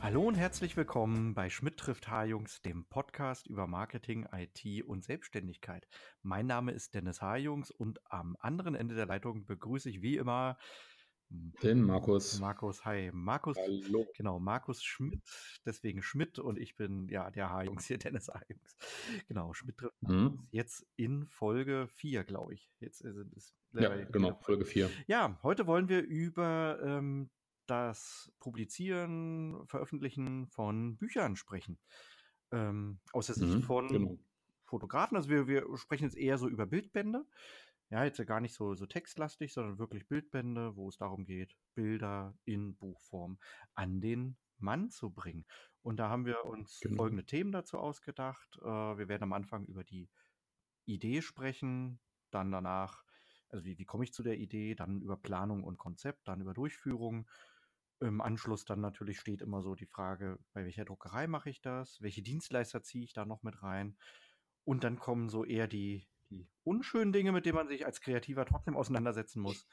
Hallo und herzlich willkommen bei Schmidt trifft H-Jungs, dem Podcast über Marketing, IT und Selbstständigkeit. Mein Name ist Dennis H-Jungs und am anderen Ende der Leitung begrüße ich wie immer den Markus. Markus, hi. Markus, Hallo. genau, Markus Schmidt, deswegen Schmidt und ich bin ja der H-Jungs hier, Dennis H-Jungs. Genau, Schmidt trifft Mhm. jetzt in Folge 4, glaube ich. Jetzt sind es Ja, genau, Folge 4. Ja, heute wollen wir über ähm, das Publizieren, Veröffentlichen von Büchern sprechen. Ähm, aus der Sicht Mhm, von genau. Fotografen. Also wir, wir sprechen jetzt eher so über Bildbände. Ja, jetzt ja gar nicht so, so textlastig, sondern wirklich Bildbände, wo es darum geht, Bilder in Buchform an den Mann zu bringen. Und da haben wir uns Genau. folgende Themen dazu ausgedacht. Äh, wir werden am Anfang über die Idee sprechen, dann danach, also wie, wie komme ich zu der Idee, dann über Planung und Konzept, dann über Durchführung. Im Anschluss dann natürlich steht immer so die Frage, bei welcher Druckerei mache ich das, welche Dienstleister ziehe ich da noch mit rein. Und dann kommen so eher die, die unschönen Dinge, mit denen man sich als Kreativer trotzdem auseinandersetzen muss.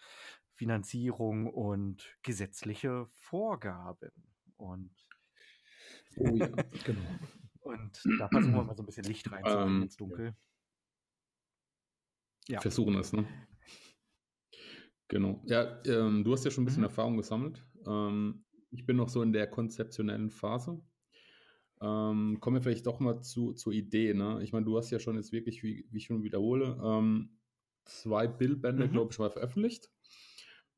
Finanzierung und gesetzliche Vorgaben. Und, Oh ja, genau. und da versuchen wir mal so ein bisschen Licht reinzubringen Ähm, ins Dunkel. Ja. Versuchen es, ne? Genau. Ja, ähm, du hast ja schon ein bisschen Mhm. Erfahrung gesammelt. Ähm, ich bin noch so in der konzeptionellen Phase. Ähm, kommen wir vielleicht doch mal zu, zur Idee, ne? Ich meine, du hast ja schon jetzt wirklich, wie, wie ich schon wiederhole, ähm, zwei Bildbände, Mhm. glaube ich, mal veröffentlicht.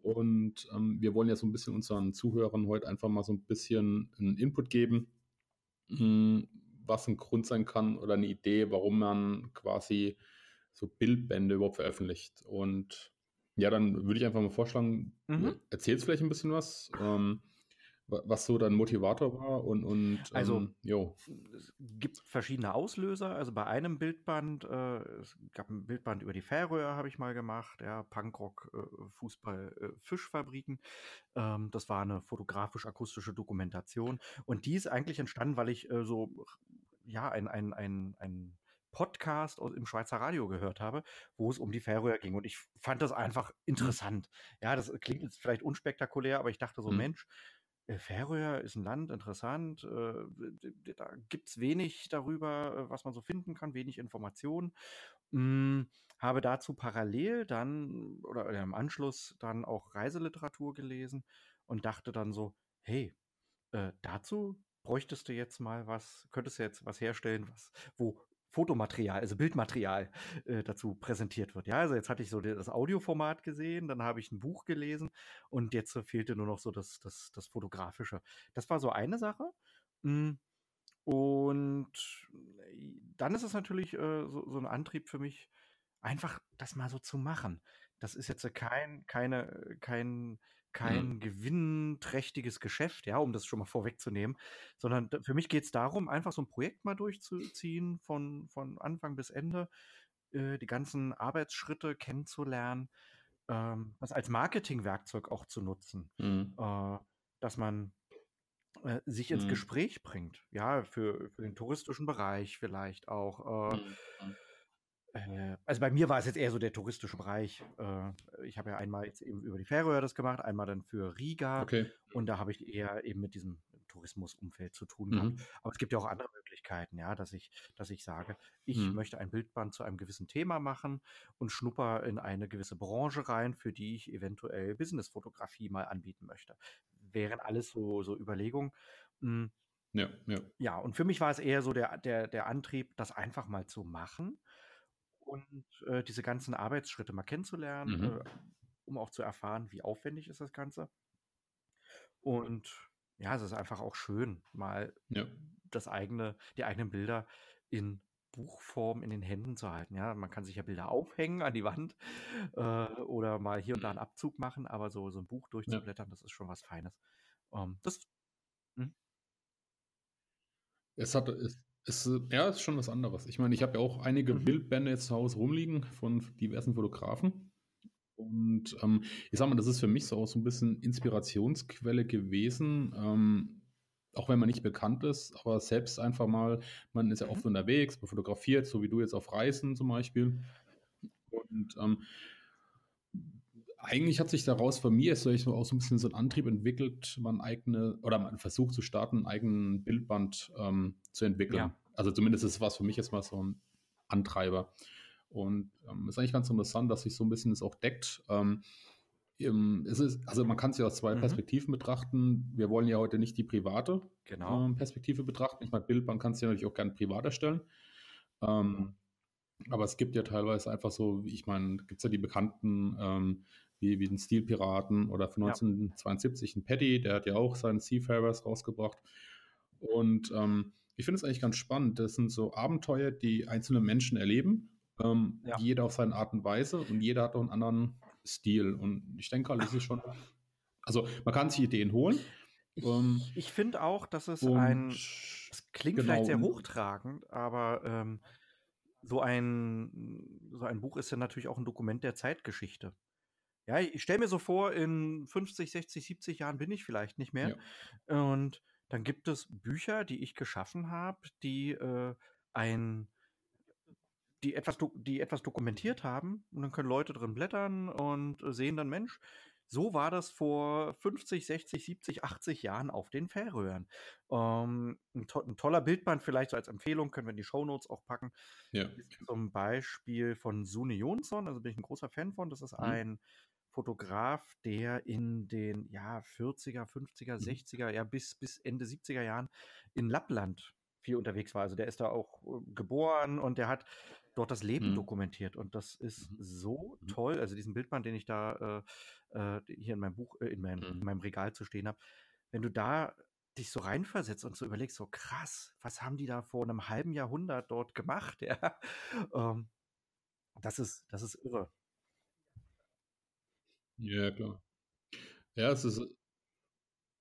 Und ähm, wir wollen ja so ein bisschen unseren Zuhörern heute einfach mal so ein bisschen einen Input geben, mh, was ein Grund sein kann oder eine Idee, warum man quasi so Bildbände überhaupt veröffentlicht. Und ja, dann würde ich einfach mal vorschlagen, Mhm. erzählst vielleicht ein bisschen was, ähm, wa- was so dein Motivator war und, und Also- ähm, jo. Es gibt verschiedene Auslöser. Also bei einem Bildband, äh, es gab ein Bildband über die Färöer, habe ich mal gemacht, ja, Punkrock, äh, Fußball, äh, Fischfabriken. Ähm, das war eine fotografisch-akustische Dokumentation. Und die ist eigentlich entstanden, weil ich äh, so, ja, ein, ein, ein, ein Podcast im Schweizer Radio gehört habe, wo es um die Färöer ging. Und ich fand das einfach interessant. Ja, das klingt jetzt vielleicht unspektakulär, aber ich dachte so, Mhm. Mensch, äh, Färöer ist ein Land, interessant. Äh, da gibt es wenig darüber, äh, was man so finden kann, wenig Informationen. Mm, habe dazu parallel dann oder im Anschluss dann auch Reiseliteratur gelesen und dachte dann so, hey, dazu bräuchtest du jetzt mal was, könntest du jetzt was herstellen, was, wo Fotomaterial, also Bildmaterial äh, dazu präsentiert wird. Ja, also jetzt hatte ich so das Audioformat gesehen, dann habe ich ein Buch gelesen und jetzt fehlte nur noch so das, das, das Fotografische. Das war so eine Sache. Mm, Und äh, dann ist es natürlich äh, so, so ein Antrieb für mich, einfach das mal so zu machen. Das ist jetzt kein, keine, äh, kein, kein gewinnträchtiges Geschäft, ja, um das schon mal vorwegzunehmen, sondern für mich geht es darum, einfach so ein Projekt mal durchzuziehen, von, von Anfang bis Ende, äh, die ganzen Arbeitsschritte kennenzulernen, ähm, das als Marketingwerkzeug auch zu nutzen Mhm. äh, dass man äh, sich ins Mhm. Gespräch bringt. Ja, für, für den touristischen Bereich vielleicht auch. Äh, Mhm. äh, also bei mir war es jetzt eher so der touristische Bereich. Äh, ich habe ja einmal jetzt eben über die Färöer das gemacht, einmal dann für Riga. Okay. Und da habe ich eher eben mit diesem Tourismusumfeld zu tun gehabt. Mhm. Aber es gibt ja auch andere Möglichkeiten, ja, dass ich, dass ich sage, ich Mhm. möchte ein Bildband zu einem gewissen Thema machen und schnupper in eine gewisse Branche rein, für die ich eventuell Businessfotografie mal anbieten möchte. Wären alles so, so Überlegungen. Mm, Ja, ja. Ja, und für mich war es eher so der, der, der Antrieb, das einfach mal zu machen und äh, diese ganzen Arbeitsschritte mal kennenzulernen, Mhm. äh, um auch zu erfahren, wie aufwendig ist das Ganze. Und ja, es ist einfach auch schön, mal Ja. das eigene, die eigenen Bilder in Buchform in den Händen zu halten. Ja, man kann sich ja Bilder aufhängen an die Wand äh, oder mal hier und da einen Abzug machen, aber so, so ein Buch durchzublättern, das ist schon was Feines. Ähm, das, Es hat, es, es, äh, ja, ist schon was anderes. Ich meine, ich habe ja auch einige Mhm. Bildbände jetzt zu Hause rumliegen von diversen Fotografen. Und ähm, ich sag mal, das ist für mich so auch so ein bisschen Inspirationsquelle gewesen. Ähm, auch wenn man nicht bekannt ist, aber selbst einfach mal, man ist ja oft Mhm. unterwegs, man fotografiert, so wie du jetzt auf Reisen zum Beispiel. Und ähm, eigentlich hat sich daraus von mir so auch so ein bisschen so ein Antrieb entwickelt, man eigene oder man versucht zu starten, einen eigenen Bildband ähm, zu entwickeln. Ja. Also zumindest ist es was für mich jetzt mal so ein Antreiber. Und ähm, ist eigentlich ganz interessant, dass sich so ein bisschen das auch deckt. Ähm, es ist, also man kann es ja aus zwei mhm. Perspektiven betrachten. Wir wollen ja heute nicht die private genau. ähm, Perspektive betrachten. Ich meine, Bildband kannst du ja natürlich auch gerne privat erstellen. Ähm, aber es gibt ja teilweise einfach so, ich meine, gibt es ja die bekannten ähm, wie, wie den Stilpiraten oder von 1972 ja. ein Paddy, der hat ja auch seinen Seafarers rausgebracht. Und ähm, ich finde es eigentlich ganz spannend. Das sind so Abenteuer, die einzelne Menschen erleben, ähm, ja. jeder auf seine Art und Weise und jeder hat auch einen anderen Stil. Und ich denke halt, es ist schon, also man kann sich Ideen holen. Ich, ähm, ich finde auch, dass es ein, es klingt genau, vielleicht sehr hochtragend, aber ähm, so ein, so ein Buch ist ja natürlich auch ein Dokument der Zeitgeschichte. Ja, ich stelle mir so vor, in 50, 60, 70 Jahren bin ich vielleicht nicht mehr. Ja. Und dann gibt es Bücher, die ich geschaffen habe, die äh, ein die etwas, die etwas dokumentiert haben und dann können Leute drin blättern und sehen dann, Mensch, so war das vor 50, 60, 70, 80 Jahren auf den Fährröhren. Ähm, ein, to ein, toller Bildband vielleicht so als Empfehlung, können wir in die Shownotes auch packen. Ja. Ist zum Beispiel von Sune Jonsson, also bin ich ein großer Fan von. Das ist mhm. ein Fotograf, der in den ja, 40er, 50er, 60er, ja, bis, bis Ende 70er Jahren in Lappland viel unterwegs war. Also der ist da auch äh, geboren und der hat dort das Leben mhm. dokumentiert. Und das ist mhm. so mhm. toll. Also diesen Bildband, den ich da äh, äh hier in meinem Buch, äh, in, meinem, in mhm. meinem Regal zu stehen habe, wenn du da dich so reinversetzt und so überlegst, so krass, was haben die da vor einem halben Jahrhundert dort gemacht? Ja, ähm, das ist, das ist irre. Ja, klar. Ja, es ist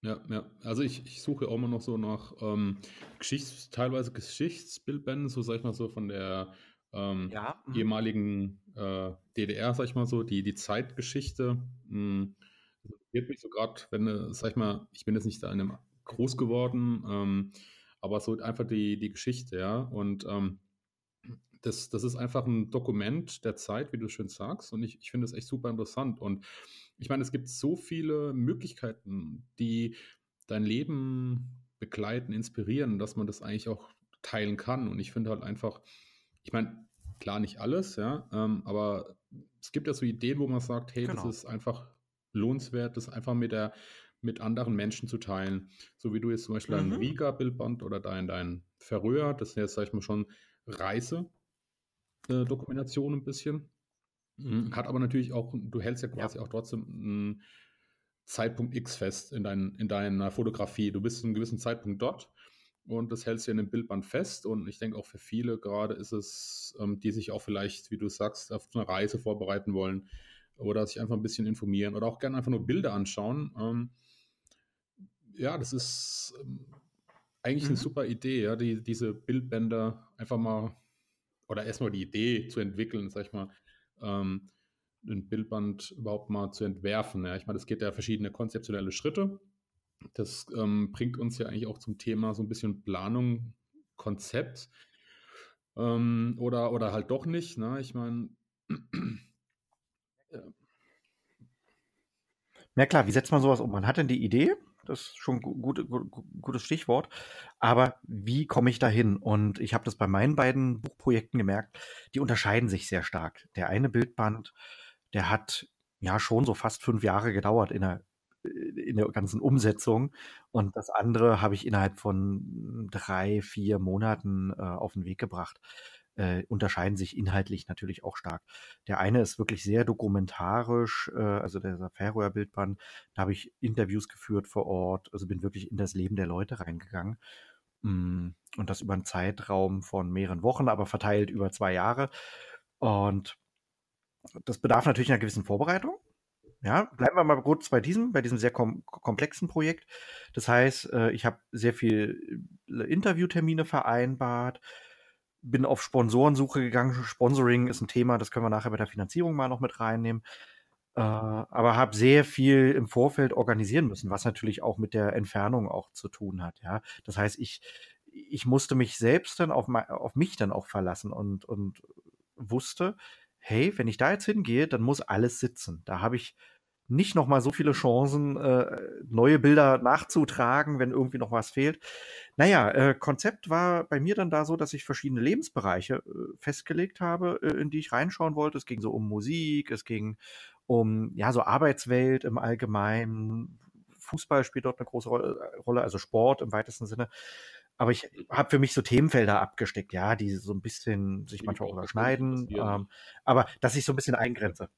ja, ja. Also ich, ich suche auch immer noch so nach ähm, Geschichts-, teilweise Geschichtsbildbänden, so sag ich mal so von der ähm, Ja, mhm. ehemaligen äh, DDR, sag ich mal so, die, die Zeitgeschichte. Hm, das interessiert mich so gerade, wenn, äh, sag ich mal, ich bin jetzt nicht da in einem groß geworden, ähm, aber so einfach die, die Geschichte, ja. Und ähm, das, das ist einfach ein Dokument der Zeit, wie du schön sagst. Und ich, ich finde es echt super interessant. Und ich meine, es gibt so viele Möglichkeiten, die dein Leben begleiten, inspirieren, dass man das eigentlich auch teilen kann. Und ich finde halt einfach, ich meine, klar nicht alles, ja, ähm, aber es gibt ja so Ideen, wo man sagt, hey, genau. das ist einfach lohnenswert, das einfach mit der mit anderen Menschen zu teilen. So wie du jetzt zum Beispiel mhm. ein Riga-Bildband oder dein, dein Verröhr, das sind jetzt, sag ich mal, schon Reise, äh, Dokumentation ein bisschen. Mhm. Hat aber natürlich auch, du hältst ja quasi ja. auch trotzdem einen Zeitpunkt X fest in, dein, in deiner Fotografie. Du bist zu einem gewissen Zeitpunkt dort und das hältst du in dem Bildband fest. Und ich denke auch für viele gerade ist es, ähm, die sich auch vielleicht, wie du sagst, auf eine Reise vorbereiten wollen oder sich einfach ein bisschen informieren oder auch gerne einfach nur Bilder anschauen. Ähm, ja, das ist ähm, eigentlich mhm. eine super Idee, ja, die, diese Bildbänder einfach mal oder erstmal die Idee zu entwickeln, sag ich mal, ähm, ein Bildband überhaupt mal zu entwerfen. Ja. Ich meine, es geht ja verschiedene konzeptionelle Schritte. Das ähm, bringt uns ja eigentlich auch zum Thema so ein bisschen Planung, Konzept ähm, oder, oder halt doch nicht. Ne? Ich meine, ja. ja klar, wie setzt man sowas um? Man hat denn die Idee, das ist schon gut, gut, gutes Stichwort. Aber wie komme ich dahin? Und ich habe das bei meinen beiden Buchprojekten gemerkt, die unterscheiden sich sehr stark. Der eine Bildband, der hat ja schon so fast fünf Jahre gedauert in der, in der ganzen Umsetzung. Und das andere habe ich innerhalb von drei, vier Monaten äh, auf den Weg gebracht äh, unterscheiden sich inhaltlich natürlich auch stark. Der eine ist wirklich sehr dokumentarisch, äh, also der Färöer Bildband, da habe ich Interviews geführt vor Ort, also bin wirklich in das Leben der Leute reingegangen. Mm, und das über einen Zeitraum von mehreren Wochen, aber verteilt über zwei Jahre. Und das bedarf natürlich einer gewissen Vorbereitung. Ja, bleiben wir mal kurz bei diesem, bei diesem sehr kom komplexen Projekt. Das heißt, äh, ich habe sehr viel äh, Interviewtermine vereinbart, bin auf Sponsorensuche gegangen. Sponsoring ist ein Thema, das können wir nachher bei der Finanzierung mal noch mit reinnehmen. Äh, aber habe sehr viel im Vorfeld organisieren müssen, was natürlich auch mit der Entfernung auch zu tun hat. Ja, das heißt, ich ich musste mich selbst dann auf, auf mich dann auch verlassen und und wusste, hey, wenn ich da jetzt hingehe, dann muss alles sitzen. Da habe ich nicht noch mal so viele Chancen, äh, neue Bilder nachzutragen, wenn irgendwie noch was fehlt. Naja, äh, Konzept war bei mir dann da so, dass ich verschiedene Lebensbereiche äh, festgelegt habe, äh, in die ich reinschauen wollte. Es ging so um Musik, es ging um ja so Arbeitswelt im Allgemeinen. Fußball spielt dort eine große Rolle, also Sport im weitesten Sinne. Aber ich habe für mich so Themenfelder abgesteckt, ja, die so ein bisschen sich manchmal überschneiden, ähm, aber dass ich so ein bisschen eingrenze.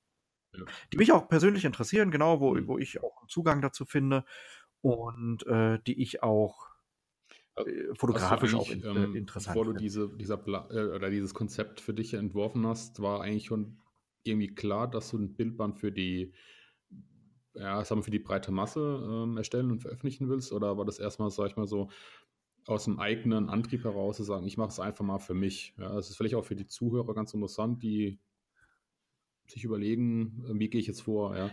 Ja. Die mich auch persönlich interessieren, genau, wo, mhm. wo ich auch Zugang dazu finde und äh, die ich auch äh, fotografisch auch in, äh, ähm, interessant Bevor du diese, dieser äh, oder dieses Konzept für dich entworfen hast, war eigentlich schon irgendwie klar, dass du ein Bildband für die ja, sagen wir, für die breite Masse ähm, erstellen und veröffentlichen willst? Oder war das erstmal, sag ich mal so, aus dem eigenen Antrieb heraus zu sagen, ich mache es einfach mal für mich? Ja, das ist vielleicht auch für die Zuhörer ganz interessant, die sich überlegen, äh, wie gehe ich jetzt vor, ja.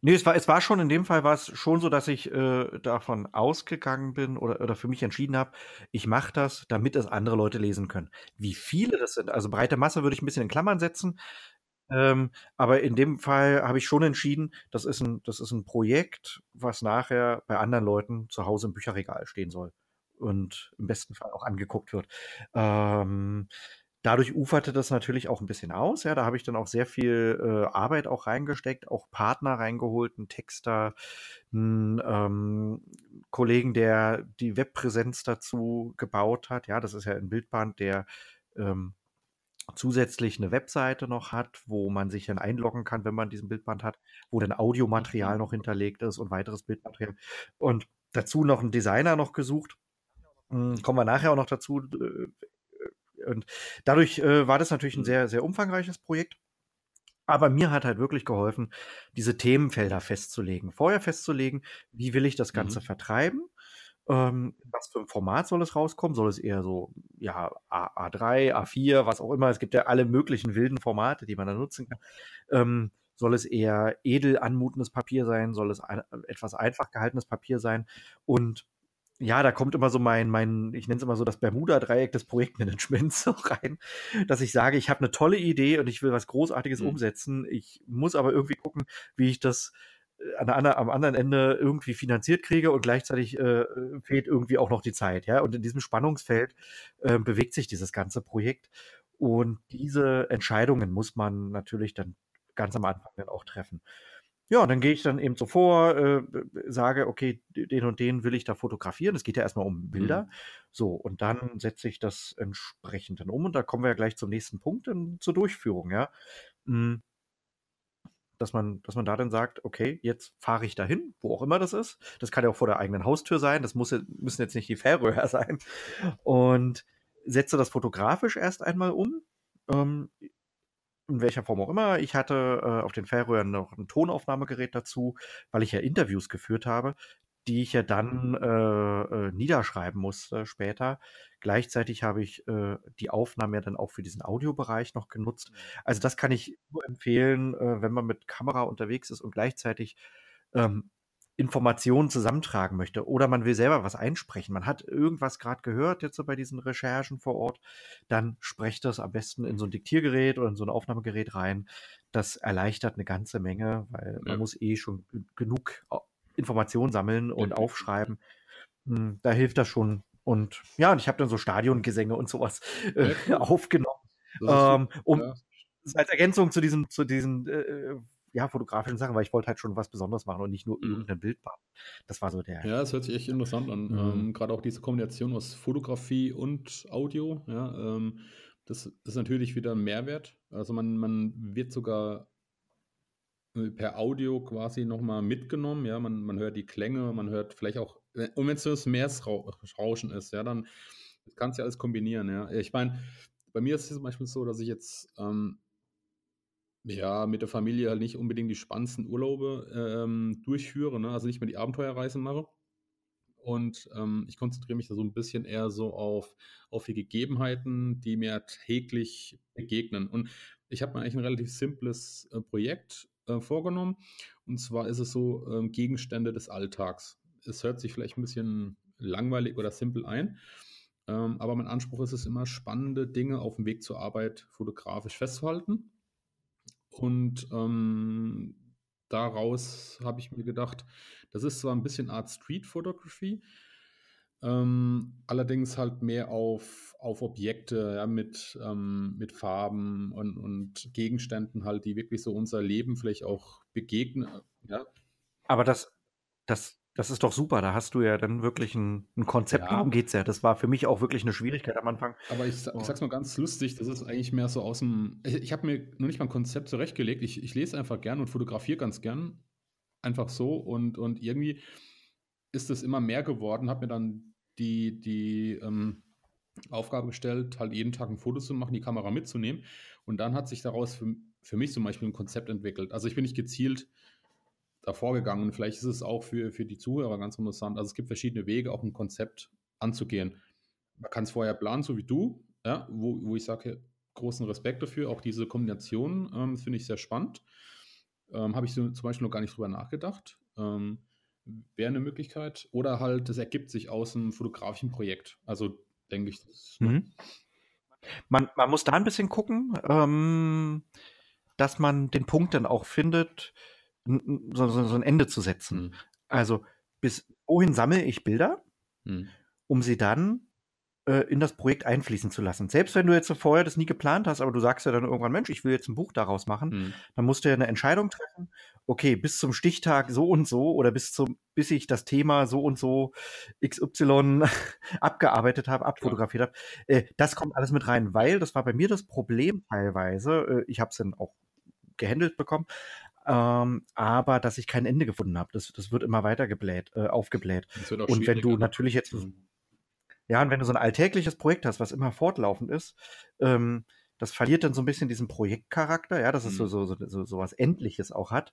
Nee, es war, es war schon, in dem Fall war es schon so, dass ich äh, davon ausgegangen bin oder, oder für mich entschieden habe, ich mache das, damit es andere Leute lesen können. Wie viele das sind, also breite Masse würde ich ein bisschen in Klammern setzen, ähm, aber in dem Fall habe ich schon entschieden, das ist, ein, das ist ein Projekt, was nachher bei anderen Leuten zu Hause im Bücherregal stehen soll und im besten Fall auch angeguckt wird. Ähm, Dadurch uferte das natürlich auch ein bisschen aus. Ja, da habe ich dann auch sehr viel äh, Arbeit auch reingesteckt, auch Partner reingeholt, einen Texter, einen ähm, Kollegen, der die Webpräsenz dazu gebaut hat. Ja, das ist ja ein Bildband, der ähm, zusätzlich eine Webseite noch hat, wo man sich dann einloggen kann, wenn man diesen Bildband hat, wo dann Audiomaterial mhm. noch hinterlegt ist und weiteres Bildmaterial. Und dazu noch einen Designer noch gesucht. Hm, kommen wir nachher auch noch dazu, äh, und dadurch äh, war das natürlich ein mhm. sehr, sehr umfangreiches Projekt. Aber mir hat halt wirklich geholfen, diese Themenfelder festzulegen. Vorher festzulegen, wie will ich das Ganze mhm. vertreiben? Ähm, was für ein Format soll es rauskommen? Soll es eher so, ja, A, A3, A4, was auch immer? Es gibt ja alle möglichen wilden Formate, die man da nutzen kann. Ähm, soll es eher edel anmutendes Papier sein? Soll es ein, etwas einfach gehaltenes Papier sein? Und ja, da kommt immer so mein, mein ich nenne es immer so das Bermuda-Dreieck des Projektmanagements so rein, dass ich sage, ich habe eine tolle Idee und ich will was Großartiges mhm. umsetzen. Ich muss aber irgendwie gucken, wie ich das äh, an der, am anderen Ende irgendwie finanziert kriege und gleichzeitig äh, fehlt irgendwie auch noch die Zeit. Ja? Und in diesem Spannungsfeld äh, bewegt sich dieses ganze Projekt. Und diese Entscheidungen muss man natürlich dann ganz am Anfang dann auch treffen. Ja, dann gehe ich dann eben so vor, äh, sage, okay, den und den will ich da fotografieren. Es geht ja erstmal um Bilder. Mhm. So, und dann setze ich das entsprechend dann um und da kommen wir ja gleich zum nächsten Punkt, in, zur Durchführung, ja. Mhm. Dass man, dass man da dann sagt, okay, jetzt fahre ich dahin, wo auch immer das ist. Das kann ja auch vor der eigenen Haustür sein, das muss, müssen jetzt nicht die Färöer sein. Und setze das fotografisch erst einmal um. Ähm, in welcher Form auch immer. Ich hatte äh, auf den Färöern noch ein Tonaufnahmegerät dazu, weil ich ja Interviews geführt habe, die ich ja dann äh, äh, niederschreiben musste später. Gleichzeitig habe ich äh, die Aufnahme ja dann auch für diesen Audiobereich noch genutzt. Mhm. Also das kann ich nur empfehlen, äh, wenn man mit Kamera unterwegs ist und gleichzeitig ähm, Informationen zusammentragen möchte oder man will selber was einsprechen. Man hat irgendwas gerade gehört jetzt so bei diesen Recherchen vor Ort, dann sprecht das am besten in so ein Diktiergerät oder in so ein Aufnahmegerät rein. Das erleichtert eine ganze Menge, weil ja. man muss eh schon genug Informationen sammeln und ja. aufschreiben. Hm, da hilft das schon. Und ja, und ich habe dann so Stadiongesänge und sowas äh, aufgenommen, ähm, um als Ergänzung zu diesem, zu diesen äh, ja, fotografischen Sachen, weil ich wollte halt schon was Besonderes machen und nicht nur mhm. irgendein Bild machen. Das war so der. Ja, das hört sich echt interessant an. Mhm. Ähm, Gerade auch diese Kombination aus Fotografie und Audio, ja, ähm, das, ist natürlich wieder ein Mehrwert. Also man, man wird sogar äh, per Audio quasi nochmal mitgenommen, ja, man, man hört die Klänge, man hört vielleicht auch, und wenn es so das Meeresrauschen ist, ja, dann kannst du ja alles kombinieren, ja. Ich meine, bei mir ist es zum Beispiel so, dass ich jetzt ähm, ja, mit der Familie halt nicht unbedingt die spannendsten Urlaube ähm, durchführe, ne? also nicht mehr die Abenteuerreisen mache. Und ähm, ich konzentriere mich da so ein bisschen eher so auf, auf die Gegebenheiten, die mir täglich begegnen. Und ich habe mir eigentlich ein relativ simples äh, Projekt äh, vorgenommen. Und zwar ist es so ähm, Gegenstände des Alltags. Es hört sich vielleicht ein bisschen langweilig oder simpel ein. Ähm, aber mein Anspruch ist es immer, spannende Dinge auf dem Weg zur Arbeit fotografisch festzuhalten. Und ähm, daraus habe ich mir gedacht, das ist zwar ein bisschen Art Street Photography, ähm, allerdings halt mehr auf, auf Objekte, ja, mit, ähm, mit Farben und, und Gegenständen halt, die wirklich so unser Leben vielleicht auch begegnen. Ja. Aber das, das, das ist doch super. Da hast du ja dann wirklich ein, ein Konzept. Ja. Darum geht es ja. Das war für mich auch wirklich eine Schwierigkeit am Anfang. Aber ich, ich sag's mal ganz lustig, das ist eigentlich mehr so aus dem. Ich, ich habe mir noch nicht mal ein Konzept zurechtgelegt. Ich, ich lese einfach gern und fotografiere ganz gern. Einfach so. Und, und irgendwie ist es immer mehr geworden. Habe mir dann die, die ähm, Aufgabe gestellt, halt jeden Tag ein Foto zu machen, die Kamera mitzunehmen. Und dann hat sich daraus für, für mich zum Beispiel ein Konzept entwickelt. Also ich bin nicht gezielt davor gegangen. Und vielleicht ist es auch für, für die Zuhörer ganz interessant. Also es gibt verschiedene Wege, auch ein Konzept anzugehen. Man kann es vorher planen, so wie du, ja, wo, wo ich sage, großen Respekt dafür. Auch diese Kombination ähm, finde ich sehr spannend. Ähm, Habe ich so zum Beispiel noch gar nicht drüber nachgedacht. Ähm, Wäre eine Möglichkeit. Oder halt, das ergibt sich aus einem fotografischen Projekt. Also denke ich. Das, mhm. man, man muss da ein bisschen gucken, ähm, dass man den Punkt dann auch findet, so, so, so ein Ende zu setzen. Mhm. Also, bis wohin sammle ich Bilder, mhm. um sie dann äh, in das Projekt einfließen zu lassen. Selbst wenn du jetzt vorher das nie geplant hast, aber du sagst ja dann irgendwann, Mensch, ich will jetzt ein Buch daraus machen, mhm. dann musst du ja eine Entscheidung treffen. Okay, bis zum Stichtag so und so oder bis zum, bis ich das Thema so und so XY abgearbeitet habe, abfotografiert habe. Äh, das kommt alles mit rein, weil das war bei mir das Problem teilweise. Äh, ich habe es dann auch gehandelt bekommen. Ähm, aber dass ich kein Ende gefunden habe. Das, das wird immer weiter gebläht, äh, aufgebläht. Und wenn du natürlich jetzt, mhm. ja, und wenn du so ein alltägliches Projekt hast, was immer fortlaufend ist, ähm, das verliert dann so ein bisschen diesen Projektcharakter, ja, dass es so, mhm. so, so, so, was Endliches auch hat.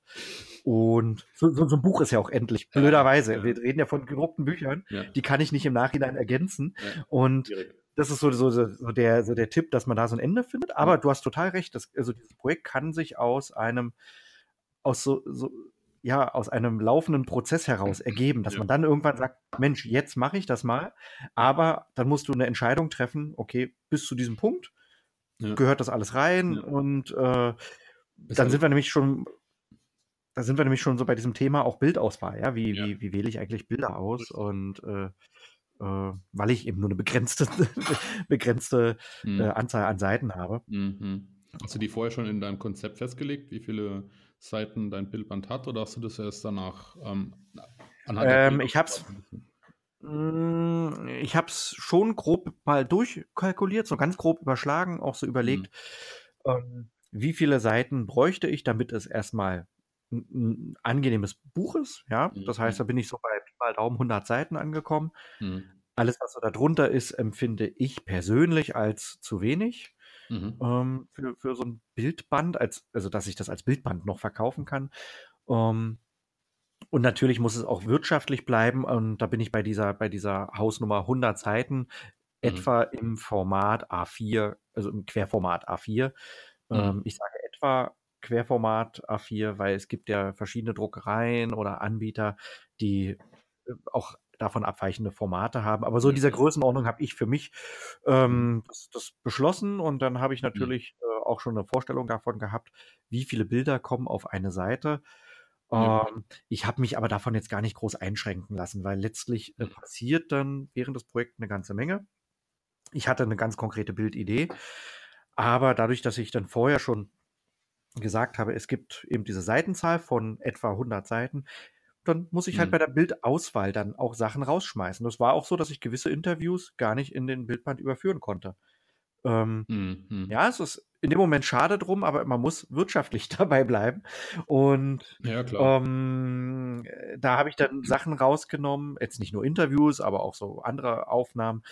Und so, so, so ein Buch ist ja auch endlich, blöderweise. Ja. Wir reden ja von gedruckten Büchern, ja. die kann ich nicht im Nachhinein ergänzen. Ja. Und Direkt. das ist so, so, so, der, so der Tipp, dass man da so ein Ende findet. Aber du hast total recht, das, also dieses Projekt kann sich aus einem aus so, so ja, aus einem laufenden Prozess heraus ergeben, dass ja. man dann irgendwann sagt, Mensch, jetzt mache ich das mal, aber dann musst du eine Entscheidung treffen, okay, bis zu diesem Punkt ja. gehört das alles rein ja. und äh, dann sind wir nämlich schon, da sind wir nämlich schon so bei diesem Thema auch Bildauswahl, ja, wie, wie, wie wähle ich eigentlich Bilder aus und äh, äh, weil ich eben nur eine begrenzte, begrenzte mhm. äh, Anzahl an Seiten habe. Mhm. Hast du die vorher schon in deinem Konzept festgelegt, wie viele Seiten dein Bildband hat oder hast du das erst danach ähm, anhand ähm, Ich habe es hm, ich habe es schon grob mal durchkalkuliert, so ganz grob überschlagen, auch so überlegt, mhm. ähm, wie viele Seiten bräuchte ich, damit es erstmal ein, ein angenehmes Buch ist. Ja, mhm. das heißt, da bin ich so bei mal Daumen 100 Seiten angekommen. Mhm. Alles, was so darunter ist, empfinde ich persönlich als zu wenig. Mhm. Ähm, für, für so ein Bildband, als, also dass ich das als Bildband noch verkaufen kann. Ähm, und natürlich muss es auch wirtschaftlich bleiben. Und da bin ich bei dieser, bei dieser Hausnummer 100 Seiten, mhm. etwa im Format A4, also im Querformat A4. Mhm. Ähm, ich sage etwa Querformat A4, weil es gibt ja verschiedene Druckereien oder Anbieter, die äh, auch davon abweichende Formate haben. Aber so in dieser mhm. Größenordnung habe ich für mich ähm, das, das, beschlossen und dann habe ich mhm. natürlich äh, auch schon eine Vorstellung davon gehabt, wie viele Bilder kommen auf eine Seite. Ähm, ich habe mich aber davon jetzt gar nicht groß einschränken lassen, weil letztlich äh, passiert dann während des Projekts eine ganze Menge. Ich hatte eine ganz konkrete Bildidee, aber dadurch, dass ich dann vorher schon gesagt habe, es gibt eben diese Seitenzahl von etwa 100 Seiten, dann muss ich halt mhm. bei der Bildauswahl dann auch Sachen rausschmeißen. Das war auch so, dass ich gewisse Interviews gar nicht in den Bildband überführen konnte. Ähm, mhm. Ja, es ist in dem Moment schade drum, aber man muss wirtschaftlich dabei bleiben. Und ja, ähm, da habe ich dann Sachen rausgenommen, jetzt nicht nur Interviews, aber auch so andere Aufnahmen,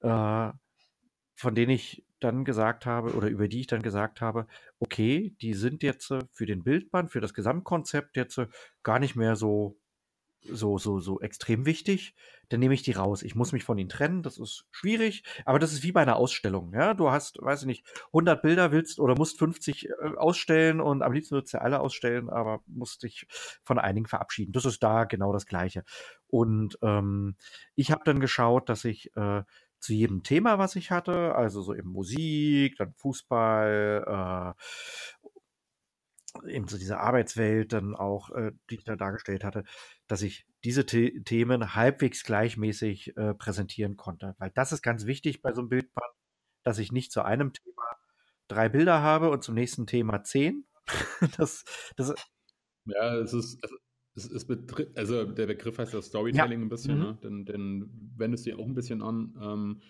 äh, von denen ich dann gesagt habe oder über die ich dann gesagt habe, okay, die sind jetzt äh, für den Bildband, für das Gesamtkonzept jetzt äh, gar nicht mehr so so so so extrem wichtig, dann nehme ich die raus. Ich muss mich von ihnen trennen, das ist schwierig, aber das ist wie bei einer Ausstellung, ja? Du hast, weiß ich nicht, 100 Bilder willst oder musst 50 äh, ausstellen und am liebsten würdest du alle ausstellen, aber musst dich von einigen verabschieden. Das ist da genau das Gleiche. Und ähm, ich habe dann geschaut, dass ich äh, zu jedem Thema, was ich hatte, also so eben Musik, dann Fußball, äh, eben so diese Arbeitswelt dann auch, äh, die ich da dargestellt hatte, dass ich diese The Themen halbwegs gleichmäßig äh, präsentieren konnte. Weil das ist ganz wichtig bei so einem Bildband, dass ich nicht zu einem Thema drei Bilder habe und zum nächsten Thema zehn. das, das, ja, es ist, es ist betrifft, also der Begriff heißt ja Storytelling ja. ein bisschen, mhm. ne? denn, denn wendest du ja auch ein bisschen an. Ähm,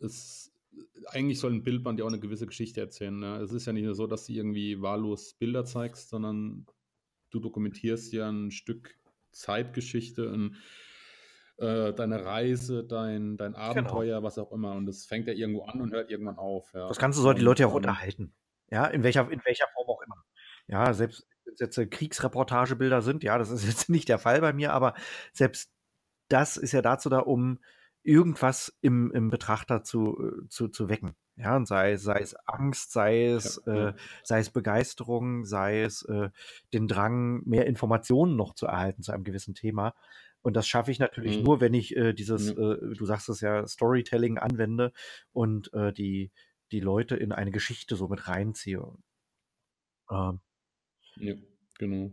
es, eigentlich soll ein Bildband ja auch eine gewisse Geschichte erzählen. Ne? Es ist ja nicht nur so, dass du irgendwie wahllos Bilder zeigst, sondern du dokumentierst ja ein Stück Zeitgeschichte, ein, äh, deine Reise, dein, dein genau. Abenteuer, genau. was auch immer. Und das fängt ja irgendwo an und hört irgendwann auf. Ja. Das Ganze soll die Leute ja auch ähm, unterhalten. Ja, in welcher, in welcher Form auch immer. Ja, selbst es jetzt äh, Kriegsreportagebilder sind, ja, das ist jetzt nicht der Fall bei mir, aber selbst das ist ja dazu da, um irgendwas im, im Betrachter zu, äh, zu, zu wecken. Ja, und sei, sei es Angst, sei es, ja, äh, sei es Begeisterung, sei es äh, den Drang, mehr Informationen noch zu erhalten zu einem gewissen Thema. Und das schaffe ich natürlich mhm. nur, wenn ich äh, dieses, mhm. äh, du sagst es ja, Storytelling anwende und äh, die, die Leute in eine Geschichte so mit reinziehe. Ähm. Ja, genau.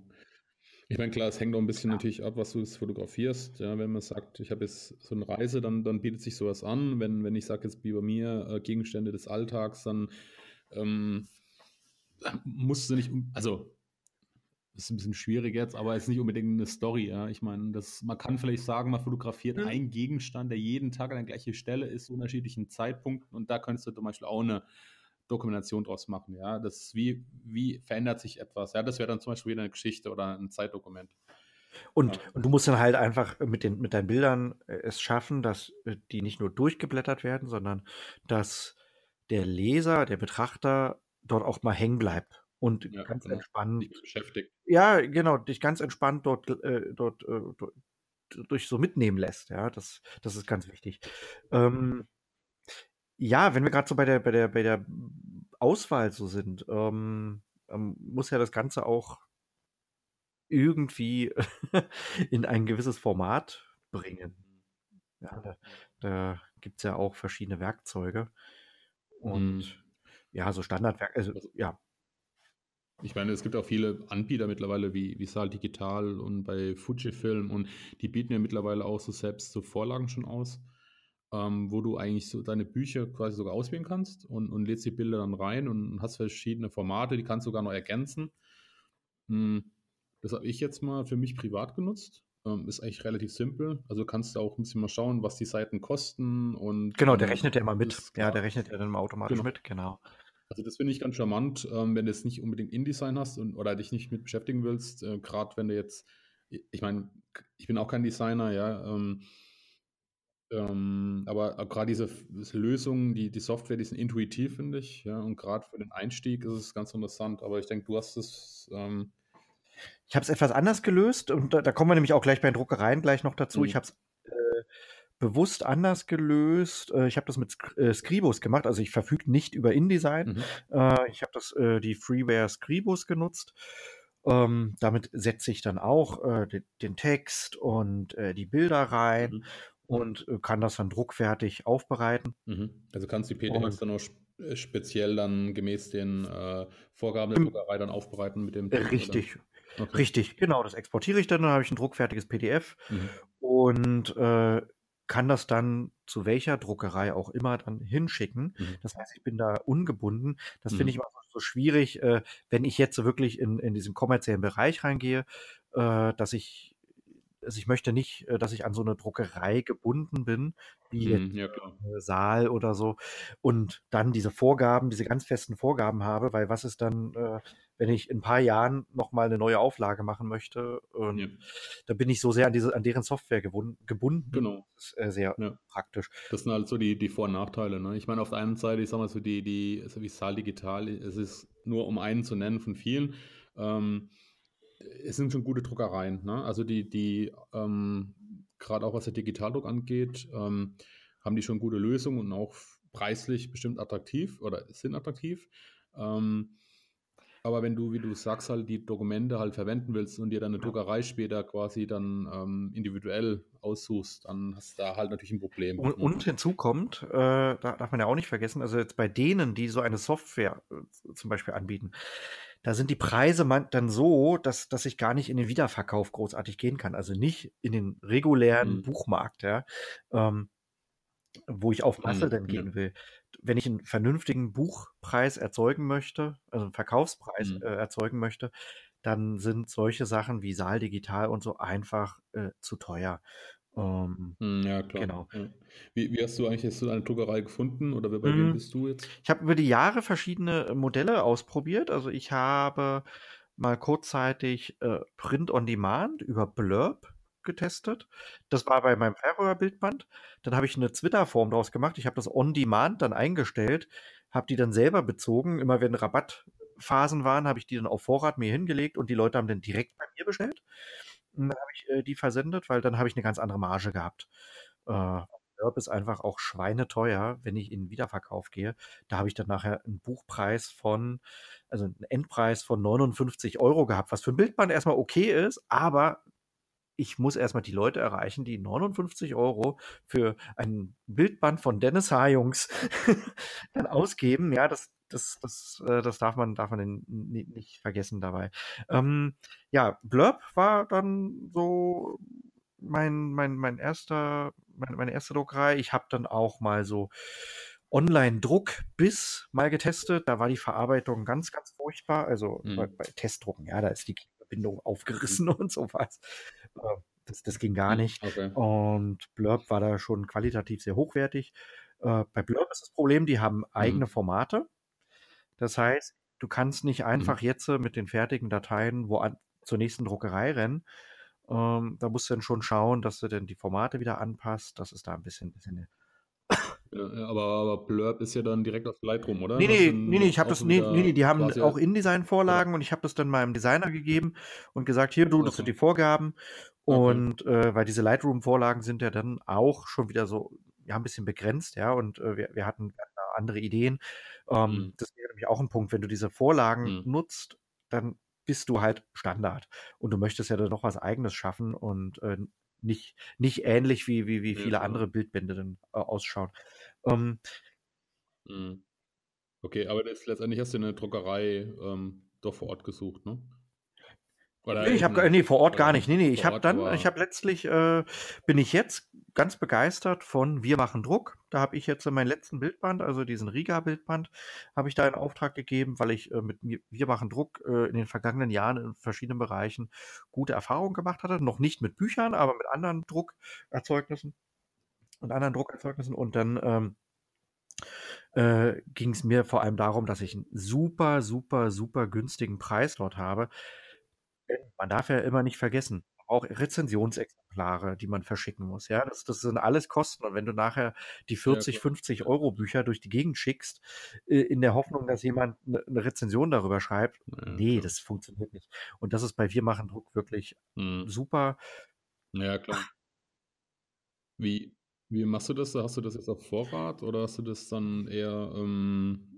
Ich meine, klar, es hängt auch ein bisschen natürlich ab, was du fotografierst. Ja, wenn man sagt, ich habe jetzt so eine Reise, dann, dann bietet sich sowas an. Wenn, wenn ich sage jetzt wie bei mir äh, Gegenstände des Alltags, dann ähm, musst du nicht, also das ist ein bisschen schwierig jetzt, aber es ist nicht unbedingt eine Story. Ja. Ich meine, das, man kann vielleicht sagen, man fotografiert mhm. einen Gegenstand, der jeden Tag an der gleichen Stelle ist, zu unterschiedlichen Zeitpunkten. Und da könntest du zum Beispiel auch eine Dokumentation draus machen. Ja, das ist wie, wie verändert sich etwas. Ja, das wäre dann zum Beispiel wieder eine Geschichte oder ein Zeitdokument. Und, ja. und du musst dann halt einfach mit, den, mit deinen Bildern äh, es schaffen, dass äh, die nicht nur durchgeblättert werden, sondern dass der Leser, der Betrachter dort auch mal hängen bleibt und ja, ganz genau. entspannt beschäftigt. Ja, genau, dich ganz entspannt dort, äh, dort, äh, durch so mitnehmen lässt. Ja, das, das ist ganz wichtig. Ähm, ja, wenn wir gerade so bei der, bei der, bei der Auswahl so sind, ähm, ähm, muss ja das Ganze auch irgendwie in ein gewisses Format bringen. Ja, da, da gibt es ja auch verschiedene Werkzeuge. Und mhm. ja, so Standardwerk, also, also ja. Ich meine, es gibt auch viele Anbieter mittlerweile wie, wie Saal Digital und bei Fujifilm und die bieten ja mittlerweile auch so selbst so Vorlagen schon aus ähm, wo du eigentlich so deine Bücher quasi sogar auswählen kannst und, und lädst die Bilder dann rein und hast verschiedene Formate, die kannst du sogar noch ergänzen. Hm, das habe ich jetzt mal für mich privat genutzt. Ähm, ist eigentlich relativ simpel. Also kannst du auch ein bisschen mal schauen, was die Seiten kosten und. Genau, der rechnet ja immer mit. Ja, der rechnet ja dann mal automatisch genau. mit, genau. Also das finde ich ganz charmant, ähm, wenn du jetzt nicht unbedingt InDesign hast und, oder dich nicht mit beschäftigen willst. Äh, Gerade wenn du jetzt, ich meine, ich bin auch kein Designer, ja. Ähm, ähm, aber gerade diese, Lösungen, die, die Software, die sind intuitiv, finde ich. Ja, und gerade für den Einstieg ist es ganz interessant. Aber ich denke, du hast es. Ähm ich habe es etwas anders gelöst und da, da, kommen wir nämlich auch gleich bei den Druckereien gleich noch dazu. Mhm. Ich habe es äh, bewusst anders gelöst. Äh, ich habe das mit äh, Scribus gemacht. Also ich verfüge nicht über InDesign. Mhm. Äh, ich habe das äh, die Freeware Scribus genutzt. Ähm, damit setze ich dann auch äh, den, Text und äh, die Bilder rein mhm und äh, kann das dann druckfertig aufbereiten. Mhm. Also kannst du die PDFs dann auch äh, speziell dann gemäß den äh, Vorgaben der Druckerei dann aufbereiten mit dem Druck, Richtig. Okay. Richtig, genau. Das exportiere ich dann, dann habe ich ein druckfertiges PDF mhm. und äh, kann das dann zu welcher Druckerei auch immer dann hinschicken. Mhm. Das heißt, ich bin da ungebunden. Das mhm. finde ich immer so schwierig, äh, wenn ich jetzt wirklich in, in diesen kommerziellen Bereich reingehe, äh, dass ich also ich möchte nicht, äh, dass ich an so eine Druckerei gebunden bin, wie jetzt ja, äh, Saal oder so, und dann diese Vorgaben, diese ganz festen Vorgaben habe, weil was ist dann, äh, wenn ich in ein paar Jahren nochmal eine neue Auflage machen möchte? Und ja. da bin ich so sehr an diese, an deren Software gebunden. Genau. Das ist äh, sehr ja. praktisch. Das sind halt so die, die Vor- und Nachteile. Ne? Ich meine, auf der einen Seite, ich sag mal so, die, die, so wie Saal Digital, es ist nur um einen zu nennen von vielen. Ähm, es sind schon gute Druckereien. Ne? Also die, die ähm, gerade auch was der Digitaldruck angeht, ähm, haben die schon gute Lösungen und auch preislich bestimmt attraktiv oder sind attraktiv. Ähm, Aber wenn du, wie du sagst, halt die Dokumente halt verwenden willst und dir dann eine Druckerei später quasi dann ähm, individuell aussuchst, dann hast du da halt natürlich ein Problem. Und, ne? und hinzu kommt, äh, da darf man ja auch nicht vergessen, also jetzt bei denen, die so eine Software äh, zum Beispiel anbieten, da sind die Preise dann so, dass, dass ich gar nicht in den Wiederverkauf großartig gehen kann. Also nicht in den regulären Mhm. Buchmarkt, ja, ähm, wo ich auf Masse Mhm, dann gehen will. Wenn ich einen vernünftigen Buchpreis erzeugen möchte, also einen Verkaufspreis Mhm. äh, erzeugen möchte, dann sind solche Sachen wie Saal Digital und so einfach äh, zu teuer. Ähm, Hm, Ja, klar. genau. Ja. Wie, wie hast du eigentlich hast du eine Druckerei gefunden oder bei wem Mm, bist du jetzt? Ich habe über die Jahre verschiedene äh, Modelle ausprobiert. Also ich habe mal kurzzeitig äh, Print on Demand über Blurb getestet. Das war bei meinem Fernrohrbildband. Dann habe ich eine Twitter-Form daraus gemacht. Ich habe das On Demand dann eingestellt, habe die dann selber bezogen. Immer wenn Rabattphasen waren, habe ich die dann auf Vorrat mir hingelegt und die Leute haben dann direkt bei mir bestellt. Und dann habe ich äh, die versendet, weil dann habe ich eine ganz andere Marge gehabt. Äh, Blurb ist einfach auch schweineteuer, wenn ich in Wiederverkauf gehe. Da habe ich dann nachher einen Buchpreis von, also einen Endpreis von 59 Euro gehabt, was für ein Bildband erstmal okay ist, aber ich muss erstmal die Leute erreichen, die 59 Euro für ein Bildband von Dennis H. dann ausgeben. Ja, das, das, das, äh, das darf man, darf man nicht vergessen dabei. Ähm, ja, Blurb war dann so mein, mein, mein erster, meine, meine erste Druckerei. Ich habe dann auch mal so Online-Druck bis mal getestet. Da war die Verarbeitung ganz, ganz furchtbar. Also bei, Mhm. bei Testdrucken, ja, da ist die Verbindung aufgerissen und sowas. Äh, Das, das ging gar Mhm, nicht. Okay. Und Blurb war da schon qualitativ sehr hochwertig. Äh, bei Blurb ist das Problem, die haben eigene Mhm. Formate. Das heißt, du kannst nicht einfach Mhm. jetzt äh, mit den fertigen Dateien wo an, zur nächsten Druckerei rennen. Ähm, da musst du dann schon schauen, dass du dann die Formate wieder anpasst. Das ist da ein bisschen, bisschen Ja, ja, aber, aber Blurb ist ja dann direkt auf Lightroom, oder? Nee, nee, sind nee, nee, ich habe das, nee, nee, die haben auch InDesign-Vorlagen und ich habe das dann meinem Designer gegeben und gesagt, hier, du, das sind Okay. die Vorgaben. Okay. Und äh, weil diese Lightroom-Vorlagen sind ja dann auch schon wieder so, ja, ein bisschen begrenzt, ja, und äh, wir, wir hatten andere Ideen. Ähm, Mhm. Das wäre nämlich auch ein Punkt, wenn du diese Vorlagen Mhm. nutzt, dann bist du halt Standard. Und du möchtest ja dann noch was Eigenes schaffen und äh, nicht, nicht ähnlich wie, wie, wie Ja, viele klar. andere Bildbände dann äh, ausschauen. Ähm, Mhm. Okay, aber das, letztendlich hast du eine Druckerei ähm, doch vor Ort gesucht, ne? Oder Nee, ich habe nee, vor Ort gar nicht. Nee, nee, ich habe dann, ich habe letztlich, äh, bin ich jetzt ganz begeistert von Wir machen Druck. Da habe ich jetzt meinen letzten Bildband, also diesen Riga-Bildband, habe ich da in Auftrag gegeben, weil ich äh, mit Wir machen Druck äh, in den vergangenen Jahren in verschiedenen Bereichen gute Erfahrungen gemacht hatte. Noch nicht mit Büchern, aber mit anderen Druckerzeugnissen und anderen Druckerzeugnissen. Und dann ähm, äh, ging es mir vor allem darum, dass ich einen super, super, super günstigen Preis dort habe. Man darf ja immer nicht vergessen, auch Rezensionsexemplare, die man verschicken muss. Ja, das, das sind alles Kosten. Und wenn du nachher die 40, klar. 50 Euro Bücher durch die Gegend schickst, äh, in der Hoffnung, dass jemand eine eine Rezension darüber schreibt, Ja, nee, klar. das funktioniert nicht. Und das ist bei Wir machen Druck wirklich Mhm. super. Ja, klar. Wie, wie machst du das? Hast du das jetzt auf Vorrat oder hast du das dann eher, ähm,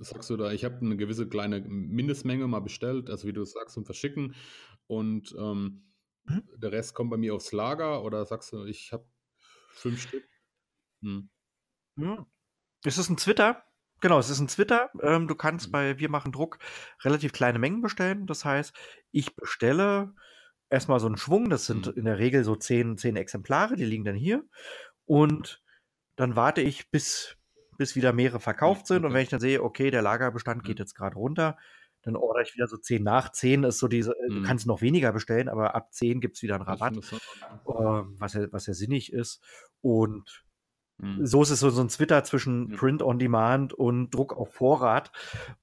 sagst du da, ich habe eine gewisse kleine Mindestmenge mal bestellt, also wie du es sagst, zum Verschicken und ähm, Mhm. der Rest kommt bei mir aufs Lager oder sagst du, ich habe fünf Stück? Hm. Ja. Es ist ein Twitter. Genau, es ist ein Twitter. Ähm, du kannst Mhm. bei Wir machen Druck relativ kleine Mengen bestellen. Das heißt, ich bestelle erstmal so einen Schwung. Das sind Mhm. in der Regel so zehn, zehn Exemplare, die liegen dann hier. Und dann warte ich, bis, bis wieder mehrere verkauft sind. Und wenn ich dann sehe, okay, der Lagerbestand geht jetzt gerade runter, dann ordere ich wieder so zehn nach. Zehn ist so diese, äh, du Mhm. kannst noch weniger bestellen, aber ab zehn gibt es wieder einen Rabatt, ähm, was, ja, was ja sinnig ist. Und Mhm. so ist es so, so ein Twitter zwischen. Print on Demand und Druck auf Vorrat.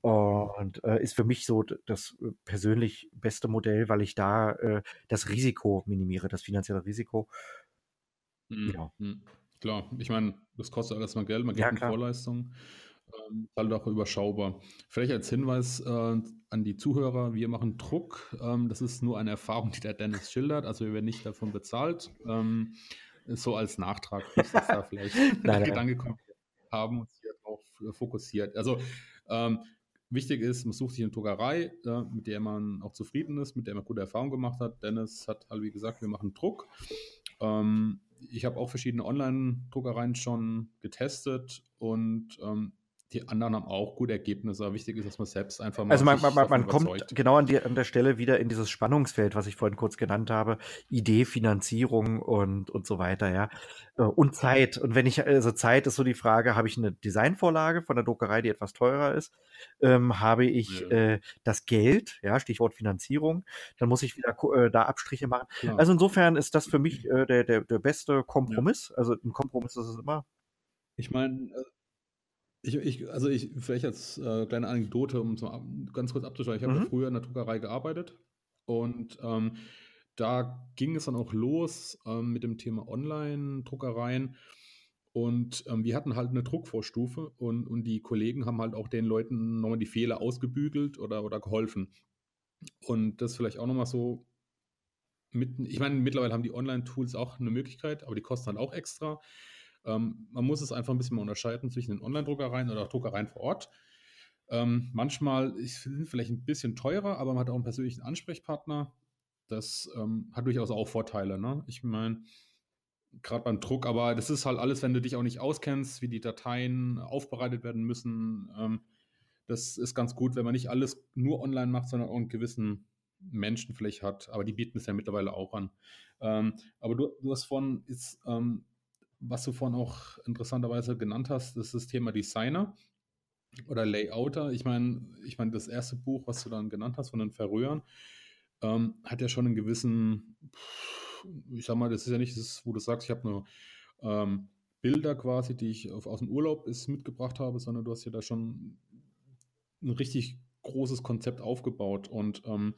Und äh, ist für mich so das äh, persönlich beste Modell, weil ich da äh, das Risiko minimiere, das finanzielle Risiko. Mhm. Ja. Klar, ich meine, das kostet alles mal Geld, man Ja, gibt eine klar. Vorleistung. Ähm, ist halt auch überschaubar. Vielleicht als Hinweis äh, an die Zuhörer, wir machen Druck. Ähm, das ist nur eine Erfahrung, die der Dennis schildert. Also wir werden nicht davon bezahlt. Ähm, so als Nachtrag, nicht, dass da vielleicht Nein. Gedanke kommt, wir haben uns hier drauf äh, fokussiert. Also ähm, wichtig ist, man sucht sich eine Druckerei, äh, mit der man auch zufrieden ist, mit der man gute Erfahrungen gemacht hat. Dennis hat halt, wie gesagt, wir machen Druck. Ähm, ich habe auch verschiedene Online-Druckereien schon getestet und ähm, die anderen haben auch gute Ergebnisse. Aber wichtig ist, dass man selbst einfach mal. Also man, man, man kommt genau an, die, an der Stelle wieder in dieses Spannungsfeld, was ich vorhin kurz genannt habe. Idee, Finanzierung und, und so weiter, ja. Äh, und Zeit. Und wenn ich, also Zeit ist so die Frage, habe ich eine Designvorlage von der Druckerei, die etwas teurer ist? Ähm, habe ich ja. äh, das Geld, ja, Stichwort Finanzierung, dann muss ich wieder äh, da Abstriche machen. Ja. Also insofern ist das für mich äh, der, der, der beste Kompromiss. Ja. Also ein Kompromiss ist es immer. Ich meine, ich, ich, also ich, vielleicht als äh, kleine Anekdote, um so ganz kurz abzuschalten. Ich habe mhm. früher in der Druckerei gearbeitet und ähm, da ging es dann auch los ähm, mit dem Thema Online-Druckereien. Und ähm, wir hatten halt eine Druckvorstufe und, und die Kollegen haben halt auch den Leuten nochmal die Fehler ausgebügelt oder, oder geholfen. Und das vielleicht auch nochmal so mit, ich meine, mittlerweile haben die Online-Tools auch eine Möglichkeit, aber die kosten halt auch extra. Ähm, man muss es einfach ein bisschen mal unterscheiden zwischen den Online-Druckereien oder auch Druckereien vor Ort. Ähm, manchmal sind vielleicht ein bisschen teurer, aber man hat auch einen persönlichen Ansprechpartner. Das ähm, hat durchaus auch Vorteile. Ne? Ich meine, gerade beim Druck, aber das ist halt alles, wenn du dich auch nicht auskennst, wie die Dateien aufbereitet werden müssen. Ähm, das ist ganz gut, wenn man nicht alles nur online macht, sondern auch einen gewissen Menschen vielleicht hat. Aber die bieten es ja mittlerweile auch an. Ähm, aber du, du hast von ist, was du vorhin auch interessanterweise genannt hast, ist das Thema Designer oder Layouter. Ich meine, ich meine, das erste Buch, was du dann genannt hast von den Verröhren, ähm, hat ja schon einen gewissen, ich sag mal, das ist ja nicht das, wo du sagst, ich habe nur ähm, Bilder quasi, die ich auf, aus dem Urlaub ist, mitgebracht habe, sondern du hast ja da schon ein richtig großes Konzept aufgebaut und ähm,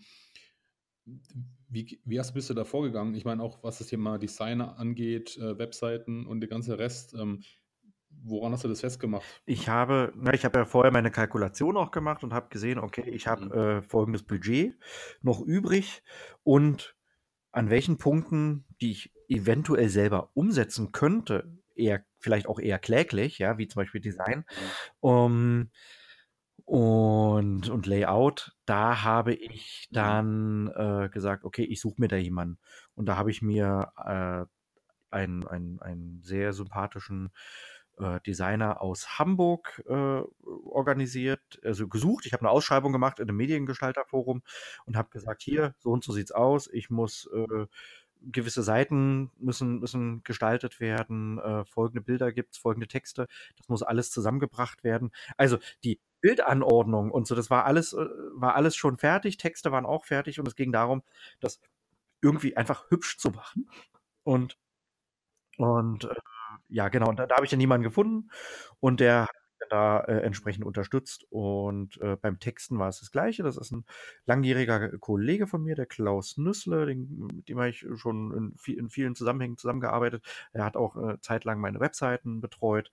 wie, wie hast, bist du da vorgegangen? Ich meine, auch was das Thema Designer angeht, äh, Webseiten und der ganze Rest. Ähm, woran hast du das festgemacht? Ich habe, na, ich habe ja vorher meine Kalkulation auch gemacht und habe gesehen, okay, ich habe mhm. äh, folgendes Budget noch übrig und an welchen Punkten, die ich eventuell selber umsetzen könnte, eher vielleicht auch eher kläglich, ja, wie zum Beispiel Design, mhm. um, und, und Layout, da habe ich mhm. dann äh, gesagt, okay, ich suche mir da jemanden. Und da habe ich mir äh, einen, einen, einen sehr sympathischen äh, Designer aus Hamburg äh, organisiert, also gesucht. Ich habe eine Ausschreibung gemacht in einem Mediengestalterforum und habe gesagt, hier, so und so sieht's aus. Ich muss äh, gewisse Seiten müssen, müssen gestaltet werden, äh, folgende Bilder gibt es, folgende Texte, das muss alles zusammengebracht werden. Also die Bildanordnung und so, das war alles, äh, war alles schon fertig, Texte waren auch fertig und es ging darum, das irgendwie einfach hübsch zu machen. Und, und äh, ja, genau, und da, da habe ich ja niemanden gefunden und der da äh, entsprechend unterstützt. Und äh, beim Texten war es das Gleiche. Das ist ein langjähriger Kollege von mir, der Klaus Nüssle, den, mit dem habe ich schon in, in, vielen Zusammenhängen zusammengearbeitet. Er hat auch äh, zeitlang meine Webseiten betreut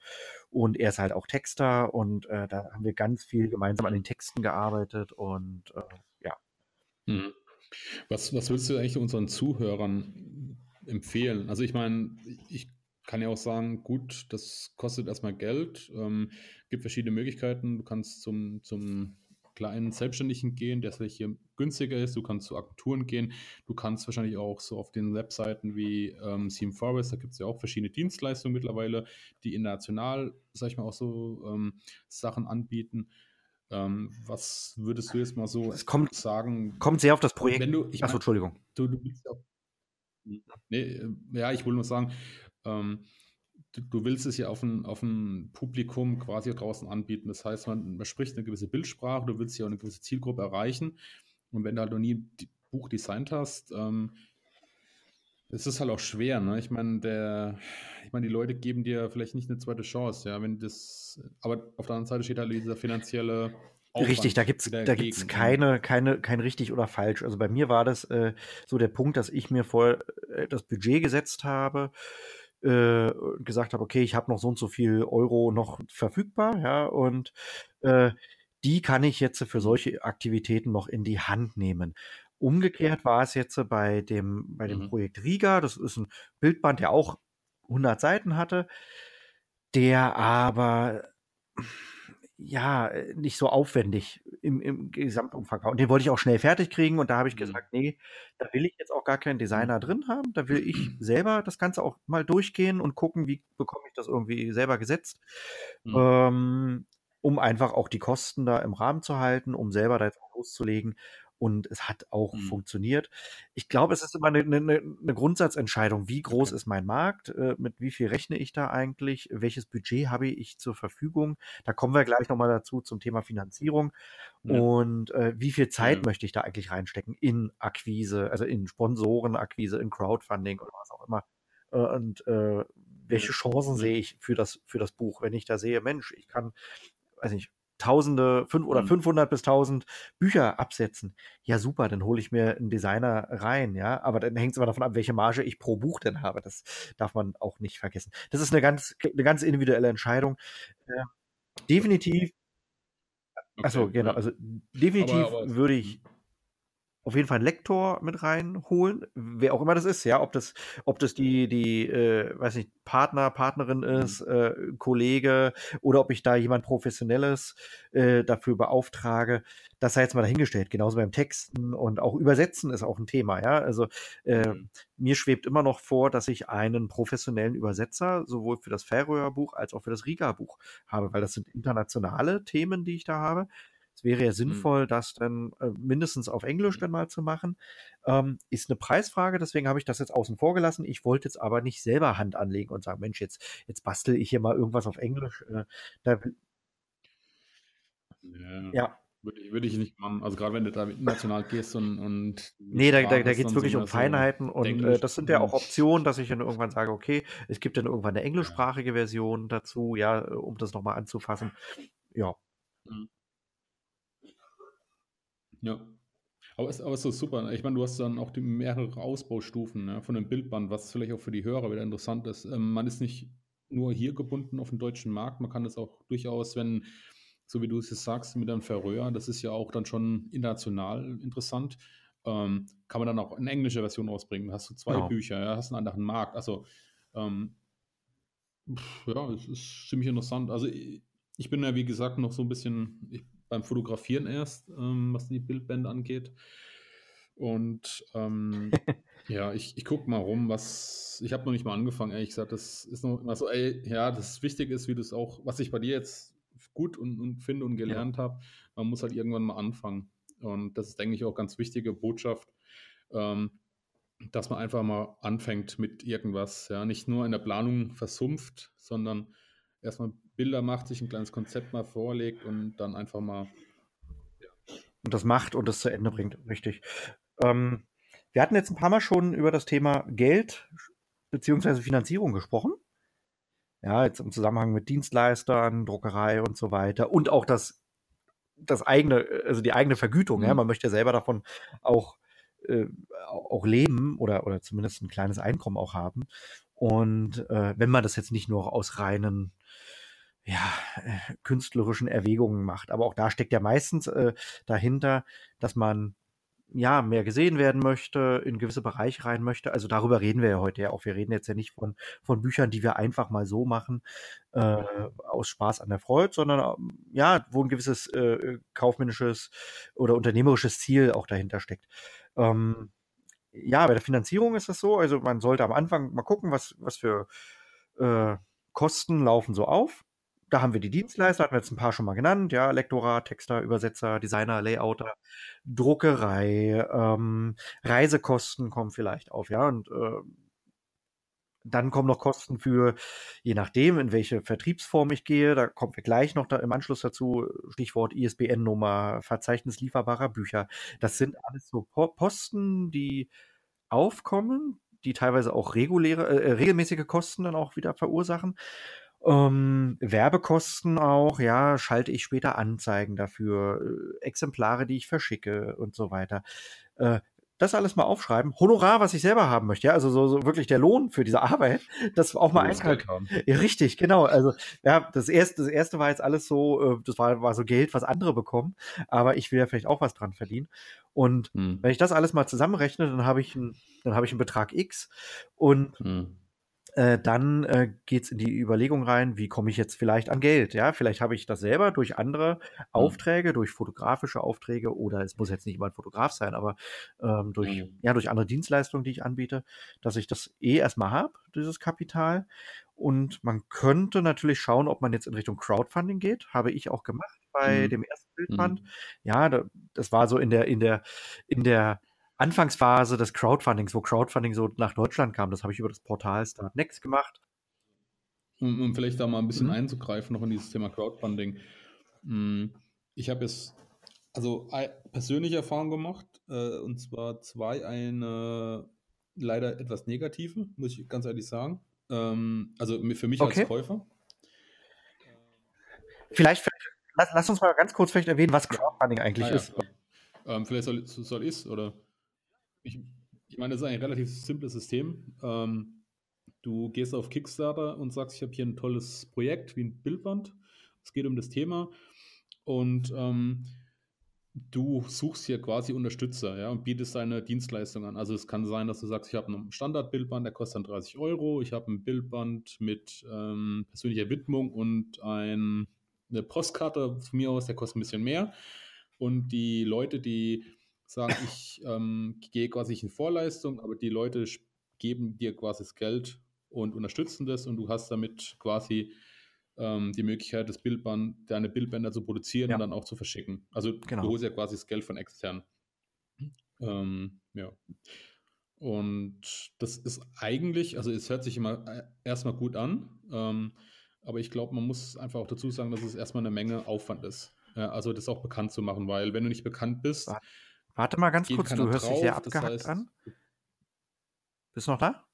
und er ist halt auch Texter und äh, da haben wir ganz viel gemeinsam an den Texten gearbeitet und äh, ja. Hm. Was, was willst du eigentlich unseren Zuhörern empfehlen? Also ich meine, ich kann ja auch sagen, gut, das kostet erstmal Geld, ähm, gibt verschiedene Möglichkeiten. Du kannst zum, zum kleinen Selbstständigen gehen, der vielleicht hier günstiger ist. Du kannst zu Agenturen gehen. Du kannst wahrscheinlich auch so auf den Webseiten wie ähm, Theme Forest, da gibt es ja auch verschiedene Dienstleistungen mittlerweile, die international, sag ich mal, auch so ähm, Sachen anbieten. Ähm, was würdest du jetzt mal so es kommt, sagen? Kommt sehr auf das Projekt. Wenn du, ich Achso, Entschuldigung. Du, du bist ja, nee, äh, ja, ich wollte nur sagen, ähm, du, du, willst es ja auf ein, auf ein Publikum quasi draußen anbieten. Das heißt, man, man spricht eine gewisse Bildsprache, du willst ja auch eine gewisse Zielgruppe erreichen. Und wenn du halt noch nie ein Buch designt hast, ähm, es ist halt auch schwer, ne? Ich meine, der, ich meine, die Leute geben dir vielleicht nicht eine zweite Chance, ja, wenn das, aber auf der anderen Seite steht halt dieser finanzielle Aufwand Richtig, da gibt es da gibt's ne? keine, keine, kein richtig oder falsch. Also bei mir war das äh, so der Punkt, dass ich mir vor äh, das Budget gesetzt habe äh, gesagt habe, okay, ich habe noch so und so viel Euro noch verfügbar, ja, und äh, die kann ich jetzt für solche Aktivitäten noch in die Hand nehmen. Umgekehrt war es jetzt bei dem, bei dem mhm. Projekt Riga, das ist ein Bildband, der auch 100 Seiten hatte, der aber ja, äh, nicht so aufwendig im, im Gesamtumfang. Und den wollte ich auch schnell fertig kriegen. Und da habe ich Mhm. gesagt, nee, da will ich jetzt auch gar keinen Mhm. Designer drin haben. Da will ich selber das Ganze auch mal durchgehen und gucken, wie bekomme ich das irgendwie selber gesetzt. Mhm. Ähm, um einfach auch die Kosten da im Rahmen zu halten, um selber da jetzt auch loszulegen. Und es hat auch Mhm. funktioniert. Ich glaube, es ist immer eine, eine, eine Grundsatzentscheidung. Wie groß Okay. ist mein Markt? Äh, mit wie viel rechne ich da eigentlich? Welches Budget habe ich zur Verfügung? Da kommen wir gleich nochmal dazu zum Thema Finanzierung. Ja. Und äh, wie viel Zeit Ja. möchte ich da eigentlich reinstecken in Akquise, also in Sponsorenakquise, in Crowdfunding oder was auch immer? Äh, und äh, welche. Chancen sehe ich für das, für das Buch, wenn ich da sehe, Mensch, ich kann, weiß nicht, Tausende, fünf oder Mhm. 500 bis 1000 Bücher absetzen. Ja, super, dann hole ich mir einen Designer rein, ja. Aber dann hängt es immer davon ab, welche Marge ich pro Buch denn habe. Das darf man auch nicht vergessen. Das ist eine ganz, eine ganz individuelle Entscheidung. Äh, definitiv, achso, Okay, genau, ja. also definitiv Aber, aber würde mhm. ich auf jeden Fall einen Lektor mit reinholen, wer auch immer das ist, ja, ob das, ob das die, die, äh, weiß nicht, Partner, Partnerin Mhm. ist, äh, Kollege oder ob ich da jemand Professionelles äh, dafür beauftrage, das sei jetzt mal dahingestellt. Genauso beim Texten und auch Übersetzen ist auch ein Thema, ja. Also äh, mir schwebt immer noch vor, dass ich einen professionellen Übersetzer sowohl für das Färöer Buch als auch für das Riga Buch habe, weil das sind internationale Themen, die ich da habe. Es wäre ja Mhm. sinnvoll, das dann äh, mindestens auf Englisch dann mal zu machen. Ähm, ist eine Preisfrage, deswegen habe ich das jetzt außen vor gelassen. Ich wollte jetzt aber nicht selber Hand anlegen und sagen, Mensch, jetzt, jetzt bastel ich hier mal irgendwas auf Englisch. Äh, da, Ja, ja, würde ich, würde ich nicht machen. Also gerade wenn du da international gehst und, und nee, da, da, da geht es so wirklich um Feinheiten und äh, Englisch. das sind ja auch Mhm. Optionen, dass ich dann irgendwann sage, okay, es gibt dann irgendwann eine englischsprachige Version dazu, ja, äh, um das nochmal anzufassen. Ja, Mhm. Ja. Aber es aber ist so super. Ich meine, du hast dann auch die mehrere Ausbaustufen ne, von dem Bildband, was vielleicht auch für die Hörer wieder interessant ist. Ähm, man ist nicht nur hier gebunden auf den deutschen Markt, man kann das auch durchaus, wenn, so wie du es jetzt sagst, mit einem Färöer, das ist ja auch dann schon international interessant, ähm, kann man dann auch eine englische Version rausbringen. Da hast du zwei genau. Bücher, ja, hast einen anderen Markt. Also, ähm, pf, ja, es ist ziemlich interessant. Also, ich, ich bin ja, wie gesagt, noch so ein bisschen ich, beim Fotografieren erst, ähm, was die Bildbände angeht. Und ähm, ja, ich, ich gucke mal rum, was. Ich habe noch nicht mal angefangen, ehrlich gesagt. Das ist noch immer so, ey, ja, das Wichtige ist, wie du es auch, was ich bei dir jetzt gut und, und finde und Ja. gelernt habe, man muss halt irgendwann mal anfangen. Und das ist, denke ich, auch ganz wichtige Botschaft, ähm, dass man einfach mal anfängt mit irgendwas. Ja, nicht nur in der Planung versumpft, sondern erstmal Bilder macht, sich ein kleines Konzept mal vorlegt und dann einfach mal. Und das macht und das zu Ende bringt, richtig. Ähm, wir hatten jetzt ein paar Mal schon über das Thema Geld beziehungsweise Finanzierung gesprochen. Ja, jetzt im Zusammenhang mit Dienstleistern, Druckerei und so weiter. Und auch das, das eigene, also die eigene Vergütung. Ja, Mhm. man möchte ja selber davon auch, äh, auch leben oder, oder zumindest ein kleines Einkommen auch haben. Und äh, wenn man das jetzt nicht nur aus reinen ja, äh, künstlerischen Erwägungen macht. Aber auch da steckt ja meistens äh, dahinter, dass man ja mehr gesehen werden möchte, in gewisse Bereiche rein möchte. Also darüber reden wir ja heute ja auch. Wir reden jetzt ja nicht von, von Büchern, die wir einfach mal so machen, äh, aus Spaß an der Freude, sondern ähm, ja, wo ein gewisses äh, kaufmännisches oder unternehmerisches Ziel auch dahinter steckt. Ähm, ja, bei der Finanzierung ist das so. Also man sollte am Anfang mal gucken, was, was für äh, Kosten laufen so auf. Da haben wir die Dienstleister, hatten wir jetzt ein paar schon mal genannt, ja, Lektorat, Texter, Übersetzer, Designer, Layouter, Druckerei, ähm, Reisekosten kommen vielleicht auf, ja, und äh, dann kommen noch Kosten für, je nachdem, in welche Vertriebsform ich gehe, da kommen wir gleich noch da im Anschluss dazu, Stichwort ISBN-Nummer, Verzeichnis lieferbarer Bücher. Das sind alles so Po- Posten, die aufkommen, die teilweise auch reguläre, äh, regelmäßige Kosten dann auch wieder verursachen. Ähm, Werbekosten auch, ja, schalte ich später Anzeigen dafür, äh, Exemplare, die ich verschicke und so weiter. Äh, das alles mal aufschreiben. Honorar, was ich selber haben möchte, ja, also so, so wirklich der Lohn für diese Arbeit, das auch mal. Geld haben. Ja, richtig, genau. Also, ja, das erste, das erste war jetzt alles so, äh, das war, war so Geld, was andere bekommen, aber ich will ja vielleicht auch was dran verdienen. Und Hm. wenn ich das alles mal zusammenrechne, dann habe ich, ein, dann habe ich einen Betrag X und Hm. Äh, dann äh, geht es in die Überlegung rein, wie komme ich jetzt vielleicht an Geld? Ja, vielleicht habe ich das selber durch andere Mhm. Aufträge, durch fotografische Aufträge oder es muss jetzt nicht immer ein Fotograf sein, aber ähm, durch, Mhm. ja, durch andere Dienstleistungen, die ich anbiete, dass ich das eh erstmal habe, dieses Kapital. Und man könnte natürlich schauen, ob man jetzt in Richtung Crowdfunding geht. Habe ich auch gemacht bei Mhm. dem ersten Bildband. Mhm. Ja, da, das war so in der, in der, in der Anfangsphase des Crowdfundings, wo Crowdfunding so nach Deutschland kam. Das habe ich über das Portal Startnext gemacht. Um, um vielleicht da mal ein bisschen Mhm. einzugreifen, noch in dieses Thema Crowdfunding. Mm, Ich habe jetzt also persönliche Erfahrung gemacht, äh, und zwar zwei, eine leider etwas negative, muss ich ganz ehrlich sagen. Ähm, also für mich Okay. als Käufer. Vielleicht, vielleicht lass, lass uns mal ganz kurz vielleicht erwähnen, was Crowdfunding eigentlich Ah, ja, ist. Ähm, vielleicht soll, soll ich es oder ich, ich meine, das ist ein relativ simples System. Ähm, du gehst auf Kickstarter und sagst, ich habe hier ein tolles Projekt wie ein Bildband. Es geht um das Thema und ähm, du suchst hier quasi Unterstützer ja, und bietest deine Dienstleistung an. Also es kann sein, dass du sagst, ich habe ein Standardbildband, der kostet dann 30 Euro. Ich habe ein Bildband mit ähm, persönlicher Widmung und ein, eine Postkarte von mir aus, der kostet ein bisschen mehr. Und die Leute, die sagen, ich ähm, gehe quasi in Vorleistung, aber die Leute geben dir quasi das Geld und unterstützen das und du hast damit quasi ähm, die Möglichkeit, das Bildband, deine Bildbänder zu produzieren Ja. und dann auch zu verschicken. Also Genau. du holst ja quasi das Geld von extern. Ähm, ja. Und das ist eigentlich, also es hört sich immer äh, erstmal gut an, ähm, aber ich glaube, man muss einfach auch dazu sagen, dass es erstmal eine Menge Aufwand ist. Ja, also das auch bekannt zu machen, weil wenn du nicht bekannt bist, Warte. Mal ganz kurz, du hörst dich sehr drauf. Das abgehackt heißt, an. Bist du noch da?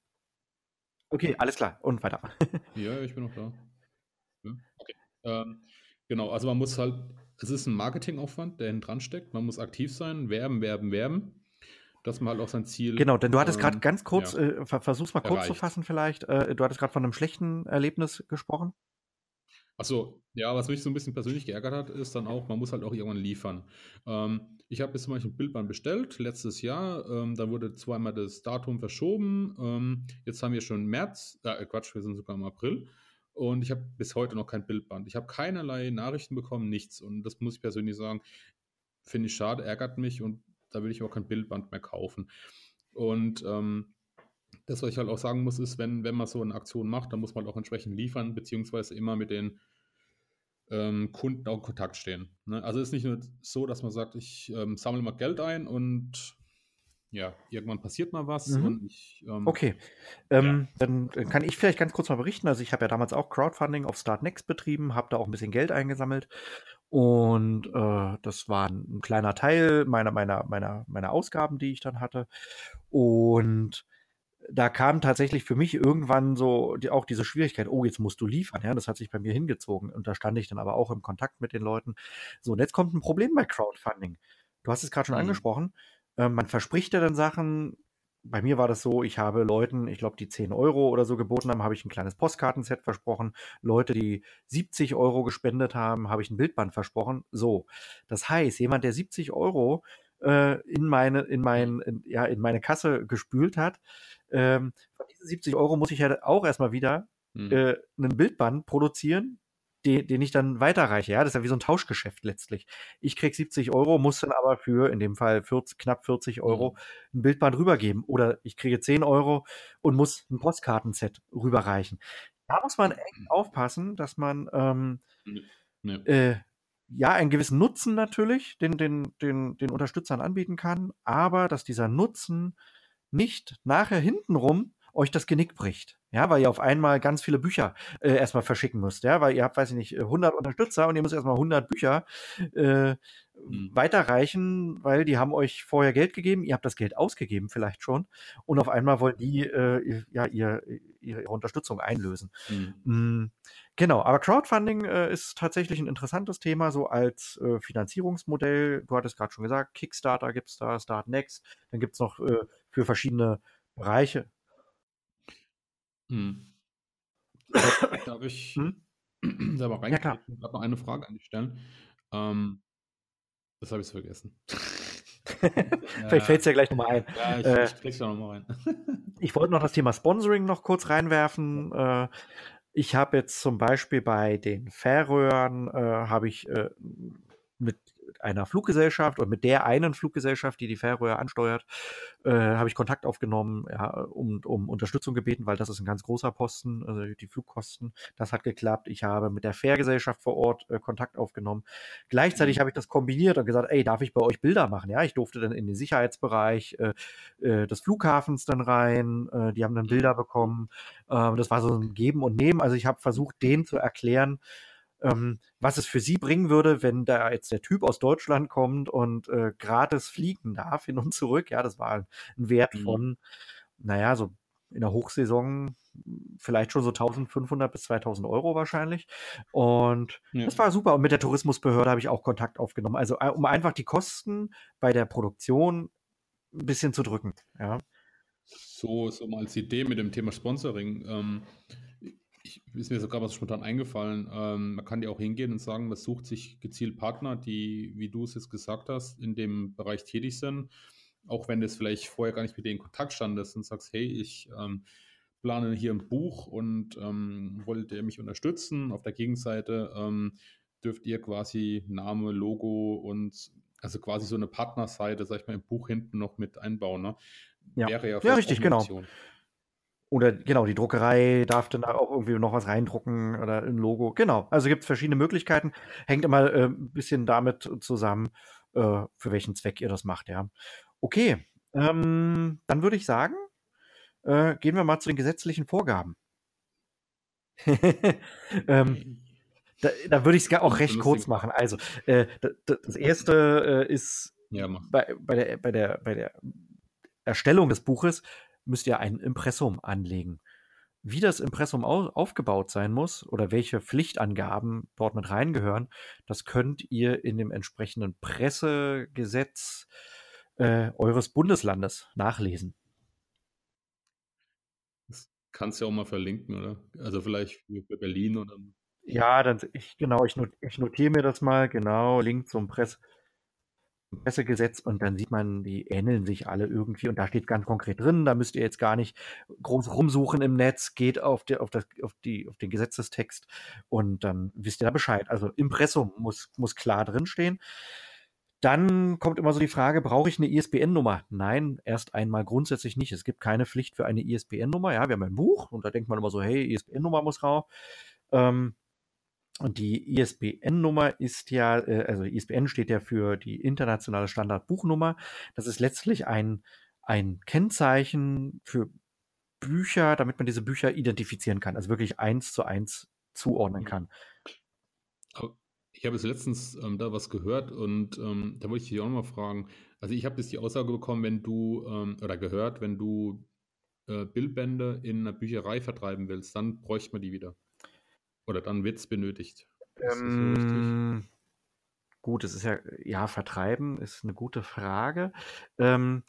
Okay, alles klar. Und weiter. Ja, ich bin noch da. Ja, okay. Ähm, genau, also man muss halt, es ist ein Marketingaufwand, der hinten dran steckt. Man muss aktiv sein, werben, werben, werben, dass man halt auch sein Ziel Genau, denn du hattest gerade ähm, ganz kurz, ja, äh, ver versuch's mal kurz zu erreicht. fassen vielleicht. Äh, du hattest gerade von einem schlechten Erlebnis gesprochen. Achso, ja, was mich so ein bisschen persönlich geärgert hat, ist dann auch, man muss halt auch irgendwann liefern. Ähm, ich habe jetzt zum Beispiel ein Bildband bestellt, letztes Jahr, ähm, da wurde zweimal das Datum verschoben. Ähm, jetzt haben wir schon März, äh, Quatsch, wir sind sogar im April. Und ich habe bis heute noch kein Bildband. Ich habe keinerlei Nachrichten bekommen, nichts. Und das muss ich persönlich sagen, finde ich schade, ärgert mich und da will ich auch kein Bildband mehr kaufen. Und ähm, das, was ich halt auch sagen muss, ist, wenn, wenn man so eine Aktion macht, dann muss man halt auch entsprechend liefern, beziehungsweise immer mit den ähm, Kunden auch in Kontakt stehen. Ne? Also es ist nicht nur so, dass man sagt, ich ähm, sammle mal Geld ein und ja, irgendwann passiert mal was Mhm. und ich ähm, Okay, ja. ähm, dann kann ich vielleicht ganz kurz mal berichten. Also ich habe ja damals auch Crowdfunding auf Startnext betrieben, habe da auch ein bisschen Geld eingesammelt und äh, das war ein, ein kleiner Teil meiner, meiner, meiner, meiner Ausgaben, die ich dann hatte. Und da kam tatsächlich für mich irgendwann so die, auch diese Schwierigkeit, oh, jetzt musst du liefern. Ja, das hat sich bei mir hingezogen. Und da stand ich dann aber auch im Kontakt mit den Leuten. So, und jetzt kommt ein Problem bei Crowdfunding. Du hast es gerade schon Mhm. angesprochen. Ähm, man verspricht ja dann Sachen. Bei mir war das so, ich habe Leuten, ich glaube, die 10 Euro oder so geboten haben, habe ich ein kleines Postkartenset versprochen. Leute, die 70 Euro gespendet haben, habe ich ein Bildband versprochen. So. Das heißt, jemand, der 70 Euro äh, in meine, in mein, in, ja, in meine Kasse gespült hat, ähm, von diesen 70 Euro muss ich ja auch erstmal wieder Mhm. äh, einen Bildband produzieren, den, den ich dann weiterreiche. Ja, das ist ja wie so ein Tauschgeschäft letztlich. Ich krieg 70 Euro, muss dann aber für in dem Fall 40, knapp 40 Euro Mhm. ein Bildband rübergeben. Oder ich kriege 10 Euro und muss ein Postkartenset rüberreichen. Da muss man echt aufpassen, dass man ähm, Ja. äh, ja, einen gewissen Nutzen natürlich den, den, den, den Unterstützern anbieten kann, aber dass dieser Nutzen nicht nachher hintenrum euch das Genick bricht. Ja, weil ihr auf einmal ganz viele Bücher äh, erstmal verschicken müsst. Ja, weil ihr habt, weiß ich nicht, 100 Unterstützer und ihr müsst erstmal 100 Bücher äh, Mhm. weiterreichen, weil die haben euch vorher Geld gegeben, ihr habt das Geld ausgegeben vielleicht schon und auf einmal wollen die äh, ja ihr, ihre, ihre Unterstützung einlösen. Mhm. Mm, Genau, aber Crowdfunding äh, ist tatsächlich ein interessantes Thema, so als äh, Finanzierungsmodell. Du hattest gerade schon gesagt, Kickstarter gibt es da, Startnext, dann gibt es noch äh, für verschiedene Bereiche. Mhm. Darf, ich Hm? da mal Ja, klar. Ich noch eine Frage an dich stellen. Ähm, das habe ich vergessen. Vielleicht fällt es ja gleich nochmal ein. Ja, ich, Äh, ich krieg's nochmal rein. ich wollte noch das Thema Sponsoring noch kurz reinwerfen. Äh, ich habe jetzt zum Beispiel bei den Färöern äh, habe ich äh, mit einer Fluggesellschaft und mit der einen Fluggesellschaft, die die Färöer ansteuert, äh, habe ich Kontakt aufgenommen, ja, um, um Unterstützung gebeten, weil das ist ein ganz großer Posten, also die Flugkosten. Das hat geklappt. Ich habe mit der Fährgesellschaft vor Ort äh, Kontakt aufgenommen. Gleichzeitig Mhm. habe ich das kombiniert und gesagt, ey, darf ich bei euch Bilder machen? Ja, ich durfte dann in den Sicherheitsbereich äh, äh, des Flughafens dann rein. Äh, die haben dann Bilder bekommen. Ähm, das war so ein Geben und Nehmen. Also ich habe versucht, denen zu erklären, ähm, was es für sie bringen würde, wenn da jetzt der Typ aus Deutschland kommt und äh, gratis fliegen darf hin und zurück. Ja, das war ein Wert Mhm. von, naja, so in der Hochsaison vielleicht schon so 1500 bis 2000 Euro wahrscheinlich. Und Ja. das war super. Und mit der Tourismusbehörde habe ich auch Kontakt aufgenommen. Also äh, um einfach die Kosten bei der Produktion ein bisschen zu drücken. Ja. So, so mal als Idee mit dem Thema Sponsoring. Ähm, ich, ist mir sogar was spontan eingefallen. Ähm, man kann ja auch hingehen und sagen, man sucht sich gezielt Partner, die, wie du es jetzt gesagt hast, in dem Bereich tätig sind. Auch wenn das vielleicht vorher gar nicht mit denen in Kontakt standest und sagst, hey, ich ähm, plane hier ein Buch und ähm, wollt ihr mich unterstützen? Auf der Gegenseite ähm, dürft ihr quasi Name, Logo und also quasi so eine Partnerseite, sag ich mal, im Buch hinten noch mit einbauen. Ne? Ja. Wäre ja, Ja, richtig, genau. Oder genau, die Druckerei darf dann da auch irgendwie noch was reindrucken oder ein Logo. Genau. Also gibt es verschiedene Möglichkeiten. Hängt immer äh, ein bisschen damit zusammen, äh, für welchen Zweck ihr das macht, ja. Okay. Ähm, dann würde ich sagen, äh, gehen wir mal zu den gesetzlichen Vorgaben. ähm, da, da würde ich es auch recht kurz machen. Also, äh, das, erste äh, ist Ja, bei, bei, der, bei, der, bei der Erstellung des Buches müsst ihr ein Impressum anlegen. Wie das Impressum au aufgebaut sein muss oder welche Pflichtangaben dort mit reingehören, das könnt ihr in dem entsprechenden Pressegesetz äh, eures Bundeslandes nachlesen. Das kannst du ja auch mal verlinken, oder? Also vielleicht für, Berlin oder. Ja, dann ich genau, ich, not, ich notiere mir das mal, genau, Link zum Presse, Pressegesetz und dann sieht man, die ähneln sich alle irgendwie und da steht ganz konkret drin, da müsst ihr jetzt gar nicht groß rumsuchen im Netz, geht auf, die, auf, das, auf, die, auf den Gesetzestext und dann wisst ihr da Bescheid. Also Impressum muss, muss klar drinstehen. Dann kommt immer so die Frage, brauche ich eine ISBN-Nummer? Nein, erst einmal grundsätzlich nicht. Es gibt keine Pflicht für eine ISBN-Nummer. Ja, wir haben ein Buch und da denkt man immer so, hey, ISBN-Nummer muss rauf. Ähm, und die ISBN-Nummer ist ja, äh, also ISBN steht ja für die internationale Standardbuchnummer. Das ist letztlich ein, ein Kennzeichen für Bücher, damit man diese Bücher identifizieren kann, also wirklich eins zu eins zuordnen kann. Ich habe jetzt letztens ähm, da was gehört und ähm, da wollte ich dich auch nochmal fragen. Also ich habe jetzt die Aussage bekommen, wenn du, ähm, oder gehört, wenn du äh, Bildbände in einer Bücherei vertreiben willst, dann bräuchte man die wieder. Oder dann wird es benötigt. Ist Ähm, so richtig? Gut, es ist ja, ja, vertreiben ist eine gute Frage. Ähm,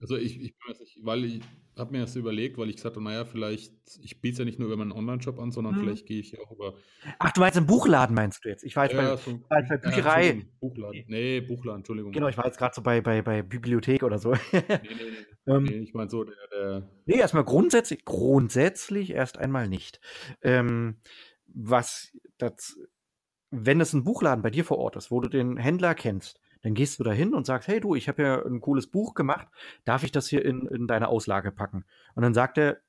Also ich, ich weiß nicht, weil ich habe mir das überlegt, weil ich gesagt habe, naja, vielleicht, ich biete es ja nicht nur über meinen Online-Shop an, sondern Mhm. vielleicht gehe ich ja auch über. ach, du meinst im Buchladen, meinst du jetzt? Ich war jetzt Ja, bei, so, war jetzt bei ja, Bücherei. Entschuldigung, Buchladen. Nee, Buchladen, Entschuldigung. Genau, ich war jetzt gerade so bei, bei, bei Bibliothek oder so. Nee, nee, nee. Ähm, nee ich meine so, der, der Nee, erstmal grundsätzlich, grundsätzlich erst einmal nicht. Ähm, was das, wenn es ein Buchladen bei dir vor Ort ist, wo du den Händler kennst, dann gehst du da hin und sagst, hey du, ich habe ja ein cooles Buch gemacht, darf ich das hier in, in deine Auslage packen? Und dann sagt er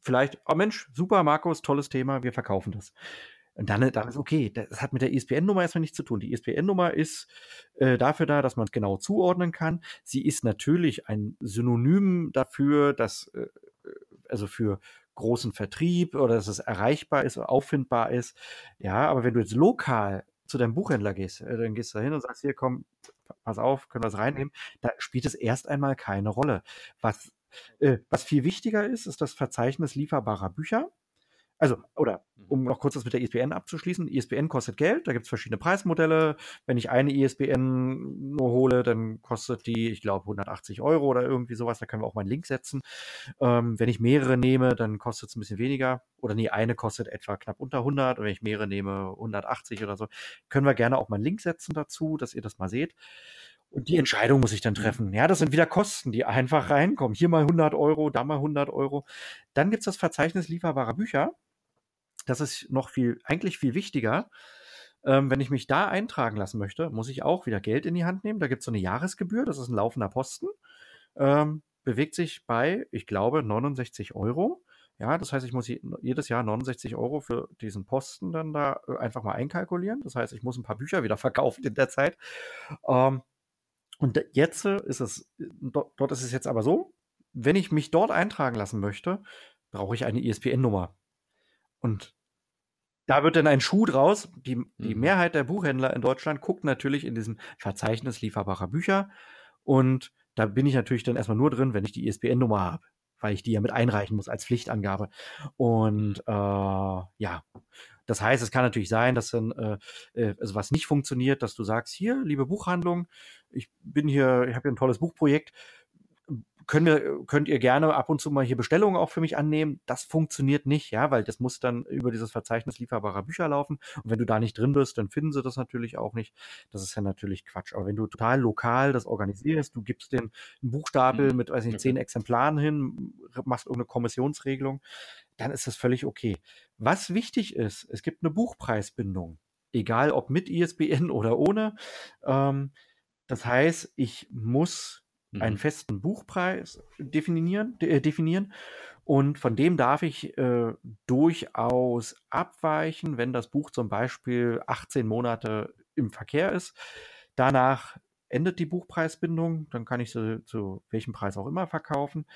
vielleicht, oh Mensch, super, Markus, tolles Thema, wir verkaufen das. Und dann, dann ist okay. Das hat mit der ISBN-Nummer erstmal nichts zu tun. Die ISBN-Nummer ist äh, dafür da, dass man es genau zuordnen kann. Sie ist natürlich ein Synonym dafür, dass, äh, also für großen Vertrieb oder dass es erreichbar ist, auffindbar ist. Ja, aber wenn du jetzt lokal zu deinem Buchhändler gehst, äh, dann gehst du da hin und sagst, hier komm, pass auf, können wir es reinnehmen, da spielt es erst einmal keine Rolle. Was, äh, was viel wichtiger ist, ist das Verzeichnis lieferbarer Bücher. Also, oder um noch kurz das mit der ISBN abzuschließen, ISBN kostet Geld, da gibt es verschiedene Preismodelle. Wenn ich eine ISBN nur hole, dann kostet die, ich glaube, 180 Euro oder irgendwie sowas. Da können wir auch mal einen Link setzen. Ähm, wenn ich mehrere nehme, dann kostet es ein bisschen weniger. Oder nee, eine kostet etwa knapp unter 100. Und wenn ich mehrere nehme, 180 oder so. Können wir gerne auch mal einen Link setzen dazu, dass ihr das mal seht. Und die Entscheidung muss ich dann Mhm. treffen. Ja, das sind wieder Kosten, die einfach reinkommen. Hier mal 100 Euro, da mal 100 Euro. Dann gibt es das Verzeichnis lieferbarer Bücher. Das ist noch viel, eigentlich viel wichtiger. Ähm, wenn ich mich da eintragen lassen möchte, muss ich auch wieder Geld in die Hand nehmen. Da gibt es so eine Jahresgebühr, das ist ein laufender Posten. Ähm, bewegt sich bei, ich glaube, 69 Euro. Ja, das heißt, ich muss jedes Jahr 69 Euro für diesen Posten dann da äh, einfach mal einkalkulieren. Das heißt, ich muss ein paar Bücher wieder verkaufen in der Zeit. Ähm, und jetzt ist es, dort ist es jetzt aber so, wenn ich mich dort eintragen lassen möchte, brauche ich eine ISBN-Nummer. Und da wird dann ein Schuh draus. Die, die Mhm. Mehrheit der Buchhändler in Deutschland guckt natürlich in diesem Verzeichnis lieferbarer Bücher. Und da bin ich natürlich dann erstmal nur drin, wenn ich die ISBN-Nummer habe, weil ich die ja mit einreichen muss als Pflichtangabe. Und äh, ja, das heißt, es kann natürlich sein, dass dann äh, äh, also was nicht funktioniert, dass du sagst, hier, liebe Buchhandlung, ich bin hier, ich habe hier ein tolles Buchprojekt, können wir, könnt ihr gerne ab und zu mal hier Bestellungen auch für mich annehmen. Das funktioniert nicht, ja, weil das muss dann über dieses Verzeichnis lieferbarer Bücher laufen. Und wenn du da nicht drin bist, dann finden sie das natürlich auch nicht. Das ist ja natürlich Quatsch. Aber wenn du total lokal das organisierst, du gibst den Buchstapel Mhm. mit, weiß nicht, zehn Exemplaren hin, machst irgendeine Kommissionsregelung, dann ist das völlig okay. Was wichtig ist, es gibt eine Buchpreisbindung. Egal ob mit ISBN oder ohne. Ähm, das heißt, ich muss einen Mhm. festen Buchpreis definieren, de, äh, definieren und von dem darf ich äh, durchaus abweichen, wenn das Buch zum Beispiel 18 Monate im Verkehr ist. Danach endet die Buchpreisbindung, dann kann ich sie zu welchem Preis auch immer verkaufen.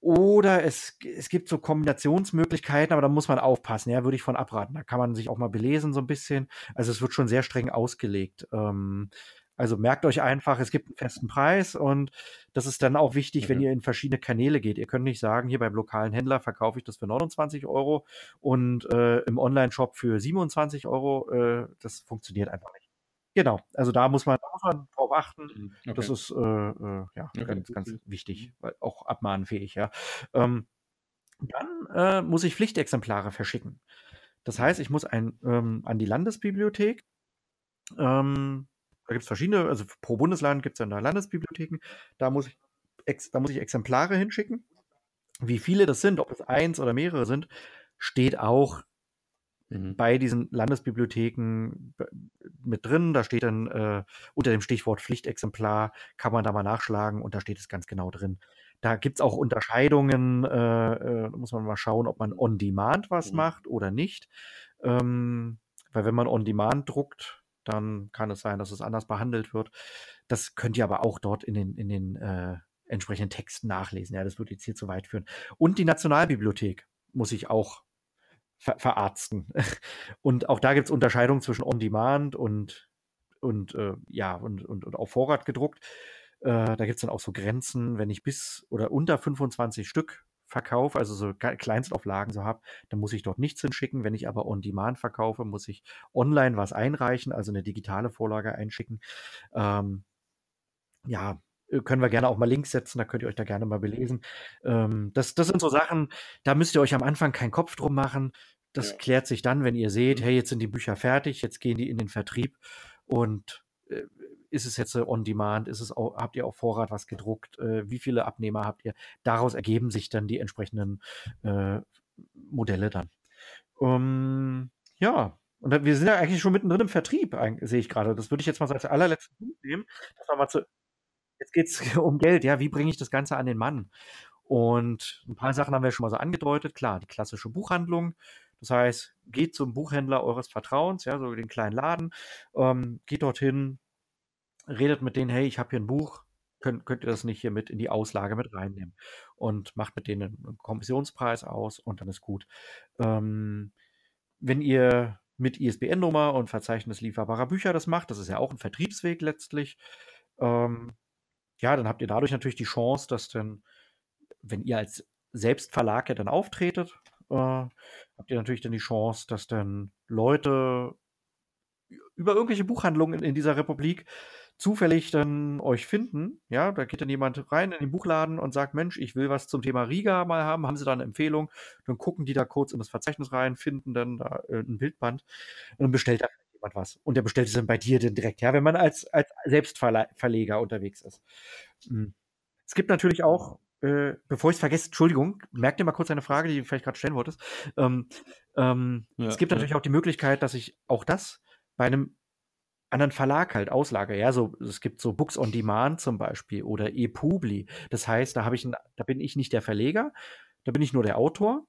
Oder es, es gibt so Kombinationsmöglichkeiten, aber da muss man aufpassen, ja, würde ich von abraten. Da kann man sich auch mal belesen, so ein bisschen. Also es wird schon sehr streng ausgelegt. Ähm, also merkt euch einfach, es gibt einen festen Preis und das ist dann auch wichtig, wenn Okay. ihr in verschiedene Kanäle geht. Ihr könnt nicht sagen, hier beim lokalen Händler verkaufe ich das für 29 Euro und äh, im Online-Shop für 27 Euro. Äh, das funktioniert einfach nicht. Genau, also da muss man, drauf achten. Mhm. Das Okay. ist äh, äh, ja Okay, ganz, ganz wichtig, weil auch abmahnfähig, ja. Ähm, dann äh, muss ich Pflichtexemplare verschicken. Das heißt, ich muss ein, ähm, an die Landesbibliothek. Ähm, da gibt es verschiedene, also pro Bundesland gibt es dann da Landesbibliotheken. Da muss, ich ex, da muss ich Exemplare hinschicken. Wie viele das sind, ob es eins oder mehrere sind, steht auch Mhm. bei diesen Landesbibliotheken b- mit drin. Da steht dann äh, unter dem Stichwort Pflichtexemplar, kann man da mal nachschlagen und da steht es ganz genau drin. Da gibt es auch Unterscheidungen, äh, äh, da muss man mal schauen, ob man on demand was Mhm. macht oder nicht. Ähm, weil wenn man on demand druckt, dann kann es sein, dass es anders behandelt wird. Das könnt ihr aber auch dort in den, in den äh, entsprechenden Texten nachlesen. Ja, das würde jetzt hier zu weit führen. Und die Nationalbibliothek muss ich auch ver verarzten. Und auch da gibt es Unterscheidungen zwischen On-Demand und, und äh, ja, und, und, und auf Vorrat gedruckt. Äh, da gibt es dann auch so Grenzen, wenn ich bis oder unter 25 Stück verkaufe, also so Ge- Kleinstauflagen so habe, dann muss ich dort nichts hinschicken. Wenn ich aber On-Demand verkaufe, muss ich online was einreichen, also eine digitale Vorlage einschicken. Ähm, ja, äh, können wir gerne auch mal Links setzen, da könnt ihr euch da gerne mal belesen. Ähm, das, das sind so Sachen, da müsst ihr euch am Anfang keinen Kopf drum machen. Das Ja. klärt sich dann, wenn ihr seht, Mhm. hey, jetzt sind die Bücher fertig, jetzt gehen die in den Vertrieb und äh, ist es jetzt äh, on demand, ist es auch, habt ihr auf Vorrat was gedruckt, äh, wie viele Abnehmer habt ihr? Daraus ergeben sich dann die entsprechenden äh, Modelle dann. Ähm, ja, und dann, wir sind ja eigentlich schon mittendrin im Vertrieb, sehe ich gerade. Das würde ich jetzt mal als allerletzten Punkt nehmen. Mal zu, jetzt geht es um Geld, ja, wie bringe ich das Ganze an den Mann? Und ein paar Sachen haben wir schon mal so angedeutet. Klar, die klassische Buchhandlung. Das heißt, geht zum Buchhändler eures Vertrauens, ja, so den kleinen Laden, ähm, geht dorthin, redet mit denen, hey, ich habe hier ein Buch, könnt, könnt ihr das nicht hier mit in die Auslage mit reinnehmen? Und macht mit denen einen Kommissionspreis aus und dann ist gut. Ähm, wenn ihr mit ISBN-Nummer und Verzeichnis lieferbarer Bücher das macht, das ist ja auch ein Vertriebsweg letztlich, ähm, ja, dann habt ihr dadurch natürlich die Chance, dass dann, wenn ihr als Selbstverlag ja dann auftretet, äh, habt ihr natürlich dann die Chance, dass dann Leute über irgendwelche Buchhandlungen in, in dieser Republik zufällig dann euch finden. Ja, da geht dann jemand rein in den Buchladen und sagt, Mensch, ich will was zum Thema Riga mal haben, haben sie da eine Empfehlung? Dann gucken die da kurz in das Verzeichnis rein, finden dann da äh, ein Bildband und dann bestellt er jemand was. Und der bestellt es dann bei dir dann direkt, ja, wenn man als, als Selbstverleger unterwegs ist. Mhm. Es gibt natürlich auch, äh, bevor ich es vergesse, Entschuldigung, merk dir mal kurz eine Frage, die du vielleicht gerade stellen wolltest. Ähm, ähm, ja, es gibt ja. natürlich auch die Möglichkeit, dass ich auch das bei einem anderen Verlag halt auslage. Ja, so, es gibt so Books on Demand zum Beispiel oder ePubli. Das heißt, da habe ich, ein, da bin ich nicht der Verleger, da bin ich nur der Autor.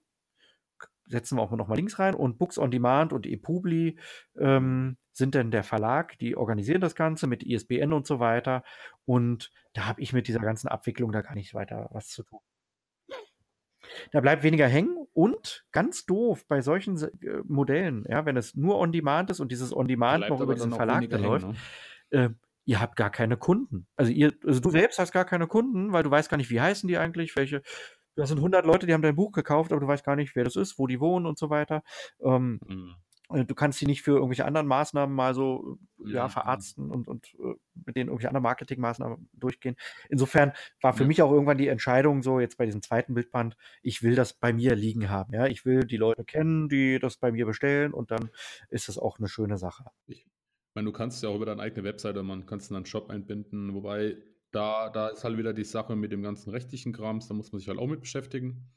Setzen wir auch noch mal Links rein und Books on Demand und ePubli ähm, sind dann der Verlag, die organisieren das Ganze mit ISBN und so weiter. Und da habe ich mit dieser ganzen Abwicklung da gar nicht weiter was zu tun. Da bleibt weniger hängen und ganz doof bei solchen äh, Modellen, ja, wenn es nur on demand ist und dieses on demand noch über diesen Verlag dann läuft, ne? äh, ihr habt gar keine Kunden. Also ihr, also du selbst hast gar keine Kunden, weil du weißt gar nicht, wie heißen die eigentlich, welche. Das sind 100 Leute, die haben dein Buch gekauft, aber du weißt gar nicht, wer das ist, wo die wohnen und so weiter. Ähm, mhm. Äh, du kannst sie nicht für irgendwelche anderen Maßnahmen mal so ja, ja verarzten und, und äh, mit denen irgendwelche anderen Marketingmaßnahmen durchgehen. Insofern war für ja. mich auch irgendwann die Entscheidung so, jetzt bei diesem zweiten Bildband, ich will das bei mir liegen haben. Ja, ich will die Leute kennen, die das bei mir bestellen und dann ist das auch eine schöne Sache. Ich meine, du kannst ja auch über deine eigene Webseite, man kannst einen Shop einbinden, wobei da, da ist halt wieder die Sache mit dem ganzen rechtlichen Krams, da muss man sich halt auch mit beschäftigen.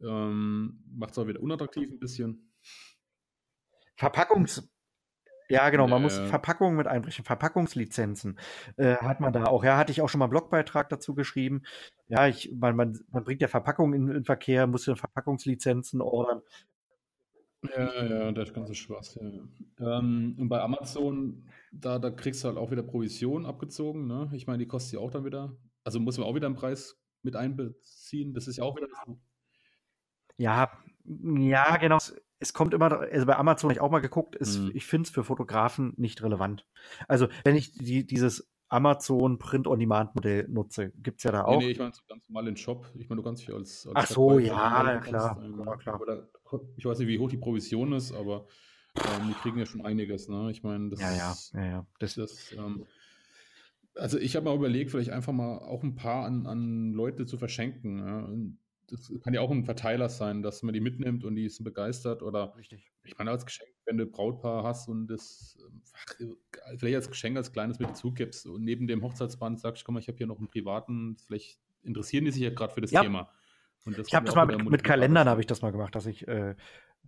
Ähm, Macht es auch wieder unattraktiv ein bisschen. Verpackungs ja, genau, man muss Verpackungen mit einbrechen, Verpackungslizenzen äh, hat man da auch. Ja, hatte ich auch schon mal einen Blogbeitrag dazu geschrieben. Ja, ich, man, man, man bringt ja Verpackungen in, in Verkehr, muss ja Verpackungslizenzen ordern. Ja, ja, das ganze Spaß, ja. Ähm, und bei Amazon, da, da kriegst du halt auch wieder Provision abgezogen, ne? Ich meine, die kostet ja auch dann wieder, also muss man auch wieder einen Preis mit einbeziehen. Das ist ja auch wieder. Ja, ja, genau es kommt immer, also bei Amazon habe ich auch mal geguckt, ist, mhm. ich finde es für Fotografen nicht relevant. Also wenn ich die, dieses Amazon Print-on-Demand-Modell nutze, gibt es ja da auch. Nee, nee ich meine ganz normal den Shop. Ich meine, du kannst dich als, als Ach so, ja, klar, ähm, ja, klar. Da, ich weiß nicht, wie hoch die Provision ist, aber ähm, die kriegen ja schon einiges, ne? Ich meine, das Ja, ja, ja, ja. Das, das ähm, also ich habe mal überlegt, vielleicht einfach mal auch ein paar an, an Leute zu verschenken. Ja? Das kann ja auch ein Verteiler sein, dass man die mitnimmt und die sind begeistert oder Richtig. ich meine als Geschenk, wenn du Brautpaar hast und das ach, vielleicht als Geschenk als kleines mit dazu gibst und neben dem Hochzeitsband sagst, komm mal, ich habe hier noch einen privaten, vielleicht interessieren die sich ja gerade für das ja. Thema. ich habe das mal mit, mit Kalendern habe ich das mal gemacht, dass ich äh,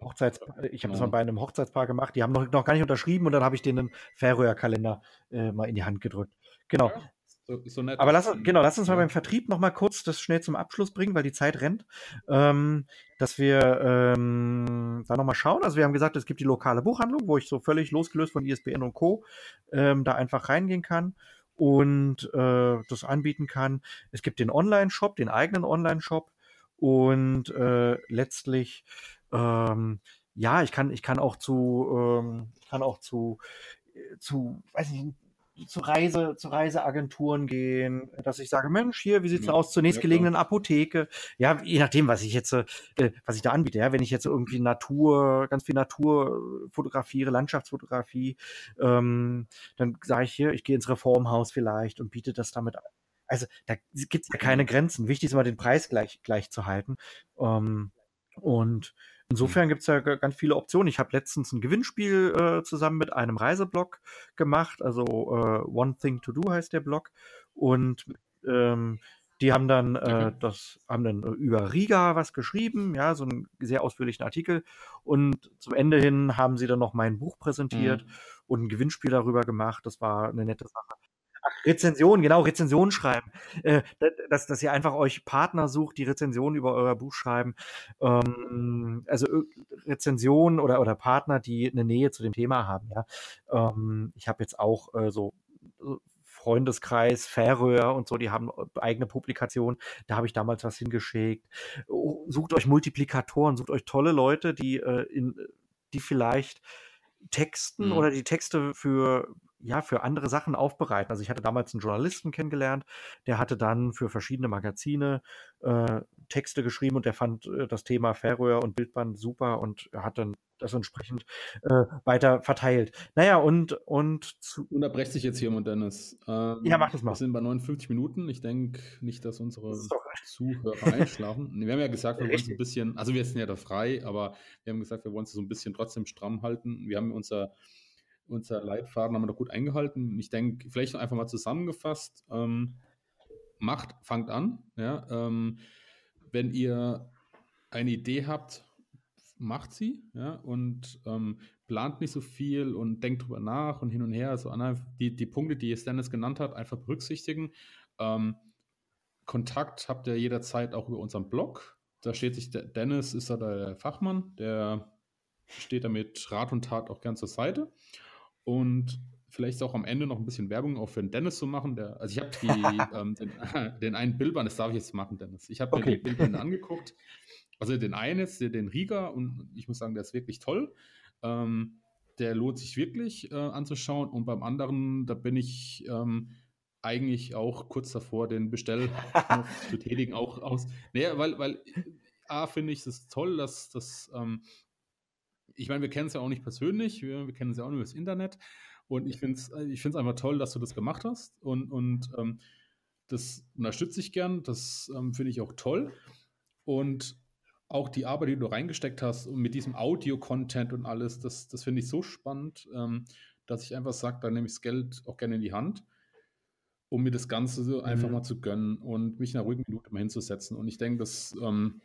Hochzeits ich habe das mal bei einem Hochzeitspaar gemacht, die haben noch, noch gar nicht unterschrieben und dann habe ich denen einen Färöer-Kalender äh, mal in die Hand gedrückt. Genau. Ja. So, so. Aber lass, genau, lass uns mal beim Vertrieb noch mal kurz das schnell zum Abschluss bringen, weil die Zeit rennt. Ähm, dass wir ähm, da noch mal schauen. Also wir haben gesagt, es gibt die lokale Buchhandlung, wo ich so völlig losgelöst von ISBN und Co. Ähm, da einfach reingehen kann und äh, das anbieten kann. Es gibt den Online-Shop, den eigenen Online-Shop und äh, letztlich ähm, ja, ich kann, ich kann auch zu, ähm, kann auch zu, äh, zu, weiß nicht, zu Reise, zu Reiseagenturen gehen, dass ich sage, Mensch, hier, wie sieht's ja, aus zur nächstgelegenen ja, Apotheke? Ja, je nachdem, was ich jetzt, äh, was ich da anbiete. Ja, wenn ich jetzt irgendwie Natur, ganz viel Natur fotografiere, Landschaftsfotografie, ähm, dann sage ich hier, ich gehe ins Reformhaus vielleicht und biete das damit an. Also da gibt es ja keine Grenzen. Wichtig ist immer, den Preis gleich, gleich zu halten. Ähm, und. Insofern gibt es ja ganz viele Optionen. Ich habe letztens ein Gewinnspiel äh, zusammen mit einem Reiseblog gemacht. Also äh, One Thing to Do heißt der Blog. Und ähm, die haben dann äh, das haben dann über Riga was geschrieben, ja, so einen sehr ausführlichen Artikel. Und zum Ende hin haben sie dann noch mein Buch präsentiert mhm. und ein Gewinnspiel darüber gemacht. Das war eine nette Sache. Rezensionen, genau, Rezensionen schreiben. Äh, dass, dass ihr einfach euch Partner sucht, die Rezensionen über euer Buch schreiben. Ähm, also Rezensionen oder, oder Partner, die eine Nähe zu dem Thema haben. Ja? Ähm, ich habe jetzt auch äh, so Freundeskreis, Färöer und so, die haben eigene Publikationen. Da habe ich damals was hingeschickt. Oh, sucht euch Multiplikatoren, sucht euch tolle Leute, die, äh, in, die vielleicht Texten mhm. oder die Texte für ja, für andere Sachen aufbereiten. Also ich hatte damals einen Journalisten kennengelernt, der hatte dann für verschiedene Magazine äh, Texte geschrieben und der fand äh, das Thema Färöer und Bildband super und hat dann das entsprechend äh, weiter verteilt. Naja, und und zu Unterbrecht sich jetzt hier mal, Dennis. Ähm, ja, mach das mal. Wir sind bei 59 Minuten. Ich denke nicht, dass unsere das Zuhörer einschlafen. wir haben ja gesagt, wir wollen es ein bisschen, also wir sind ja da frei, aber wir haben gesagt, wir wollen es so ein bisschen trotzdem stramm halten. Wir haben unser unser Leitfaden haben wir doch gut eingehalten. Ich denke, vielleicht einfach mal zusammengefasst, ähm, macht, fangt an. Ja, ähm, wenn ihr eine Idee habt, macht sie ja, und ähm, plant nicht so viel und denkt drüber nach und hin und her. Also die, die Punkte, die Dennis genannt hat, einfach berücksichtigen. Ähm, Kontakt habt ihr jederzeit auch über unseren Blog. Da steht sich, Dennis ist da der Fachmann, der steht da mit Rat und Tat auch gern zur Seite. Und vielleicht auch am Ende noch ein bisschen Werbung auch für den Dennis zu machen. Der, also ich habe ähm, den, den, einen Bildband, das darf ich jetzt machen, Dennis. Ich habe okay. mir die Bildbände angeguckt. Also den einen jetzt, den Riga, und ich muss sagen, der ist wirklich toll. Ähm, der lohnt sich wirklich äh, anzuschauen. Und beim anderen, da bin ich ähm, eigentlich auch kurz davor, den Bestellknopf zu tätigen, auch aus. Naja, weil, weil A, finde ich es toll, dass das, ähm, ich meine, wir kennen es ja auch nicht persönlich, wir, wir kennen es ja auch nur über das Internet. Und ich finde es ich einfach toll, dass du das gemacht hast. Und, und ähm, das unterstütze ich gern. Das ähm, finde ich auch toll. Und auch die Arbeit, die du reingesteckt hast und mit diesem Audio-Content und alles, das, das finde ich so spannend, ähm, dass ich einfach sage, da nehme ich das Geld auch gerne in die Hand, um mir das Ganze so einfach mhm. mal zu gönnen und mich in einer ruhigen Minute mal hinzusetzen. Und ich denke, dass ähm,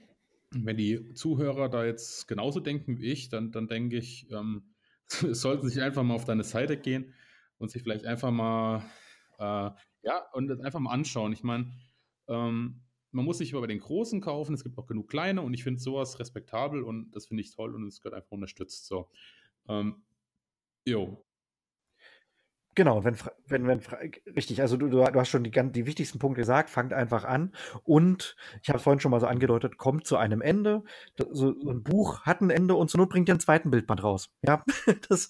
wenn die Zuhörer da jetzt genauso denken wie ich, dann, dann denke ich, ähm, sollten sich einfach mal auf deine Seite gehen und sich vielleicht einfach mal, äh, ja, und das einfach mal anschauen. Ich meine, ähm, man muss sich aber bei den Großen kaufen, es gibt auch genug kleine und ich finde sowas respektabel und das finde ich toll und es gehört einfach unterstützt. So. Ähm, jo. Genau, wenn, wenn, wenn, richtig, also du, du hast schon die, die wichtigsten Punkte gesagt, fangt einfach an und ich habe es vorhin schon mal so angedeutet, kommt zu einem Ende. So, so ein Buch hat ein Ende und zur Not bringt ihr einen zweiten Bildband raus. Ja, das,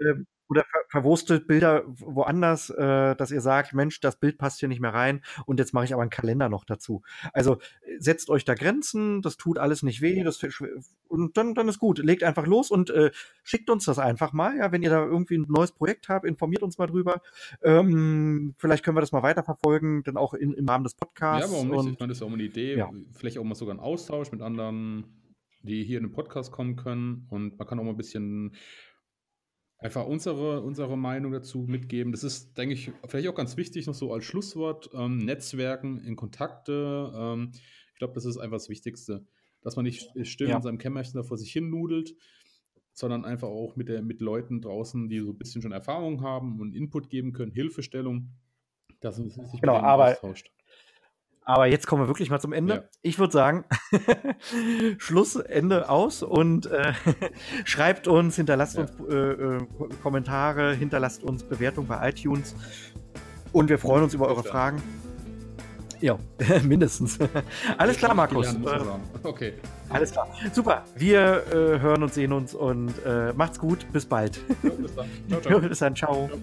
ähm, oder ver verwurstelt Bilder woanders, äh, dass ihr sagt, Mensch, das Bild passt hier nicht mehr rein und jetzt mache ich aber einen Kalender noch dazu. Also setzt euch da Grenzen, das tut alles nicht weh, das und dann, dann ist gut. Legt einfach los und äh, schickt uns das einfach mal. Ja, wenn ihr da irgendwie ein neues Projekt habt, informiert uns mal drüber. Ähm, vielleicht können wir das mal weiterverfolgen, dann auch in, im Rahmen des Podcasts. Ja, warum nicht? Und, ich meine, das ist auch eine Idee. Ja. Vielleicht auch mal sogar ein Austausch mit anderen, die hier in den Podcast kommen können. Und man kann auch mal ein bisschen einfach unsere, unsere Meinung dazu mitgeben. Das ist, denke ich, vielleicht auch ganz wichtig noch so als Schlusswort. Ähm, Netzwerken in Kontakte. Ähm, ich glaube, das ist einfach das Wichtigste. Dass man nicht still ja. in seinem Kämmerchen da vor sich hin nudelt, sondern einfach auch mit, der, mit Leuten draußen, die so ein bisschen schon Erfahrung haben und Input geben können, Hilfestellung, dass man sich genau, aber, austauscht. Aber jetzt kommen wir wirklich mal zum Ende. Ja. Ich würde sagen, Schluss, Ende aus und äh, schreibt uns, hinterlasst ja. uns äh, äh, Kommentare, hinterlasst uns Bewertungen bei iTunes und wir freuen uns über eure Fragen. Ja, mindestens. Alles klar, Markus. Äh, okay. Alles klar. Super. Wir äh, hören und sehen uns und äh, macht's gut. Bis bald. Ja, bis dann. Ciao, ciao. bis dann. Ciao. ciao.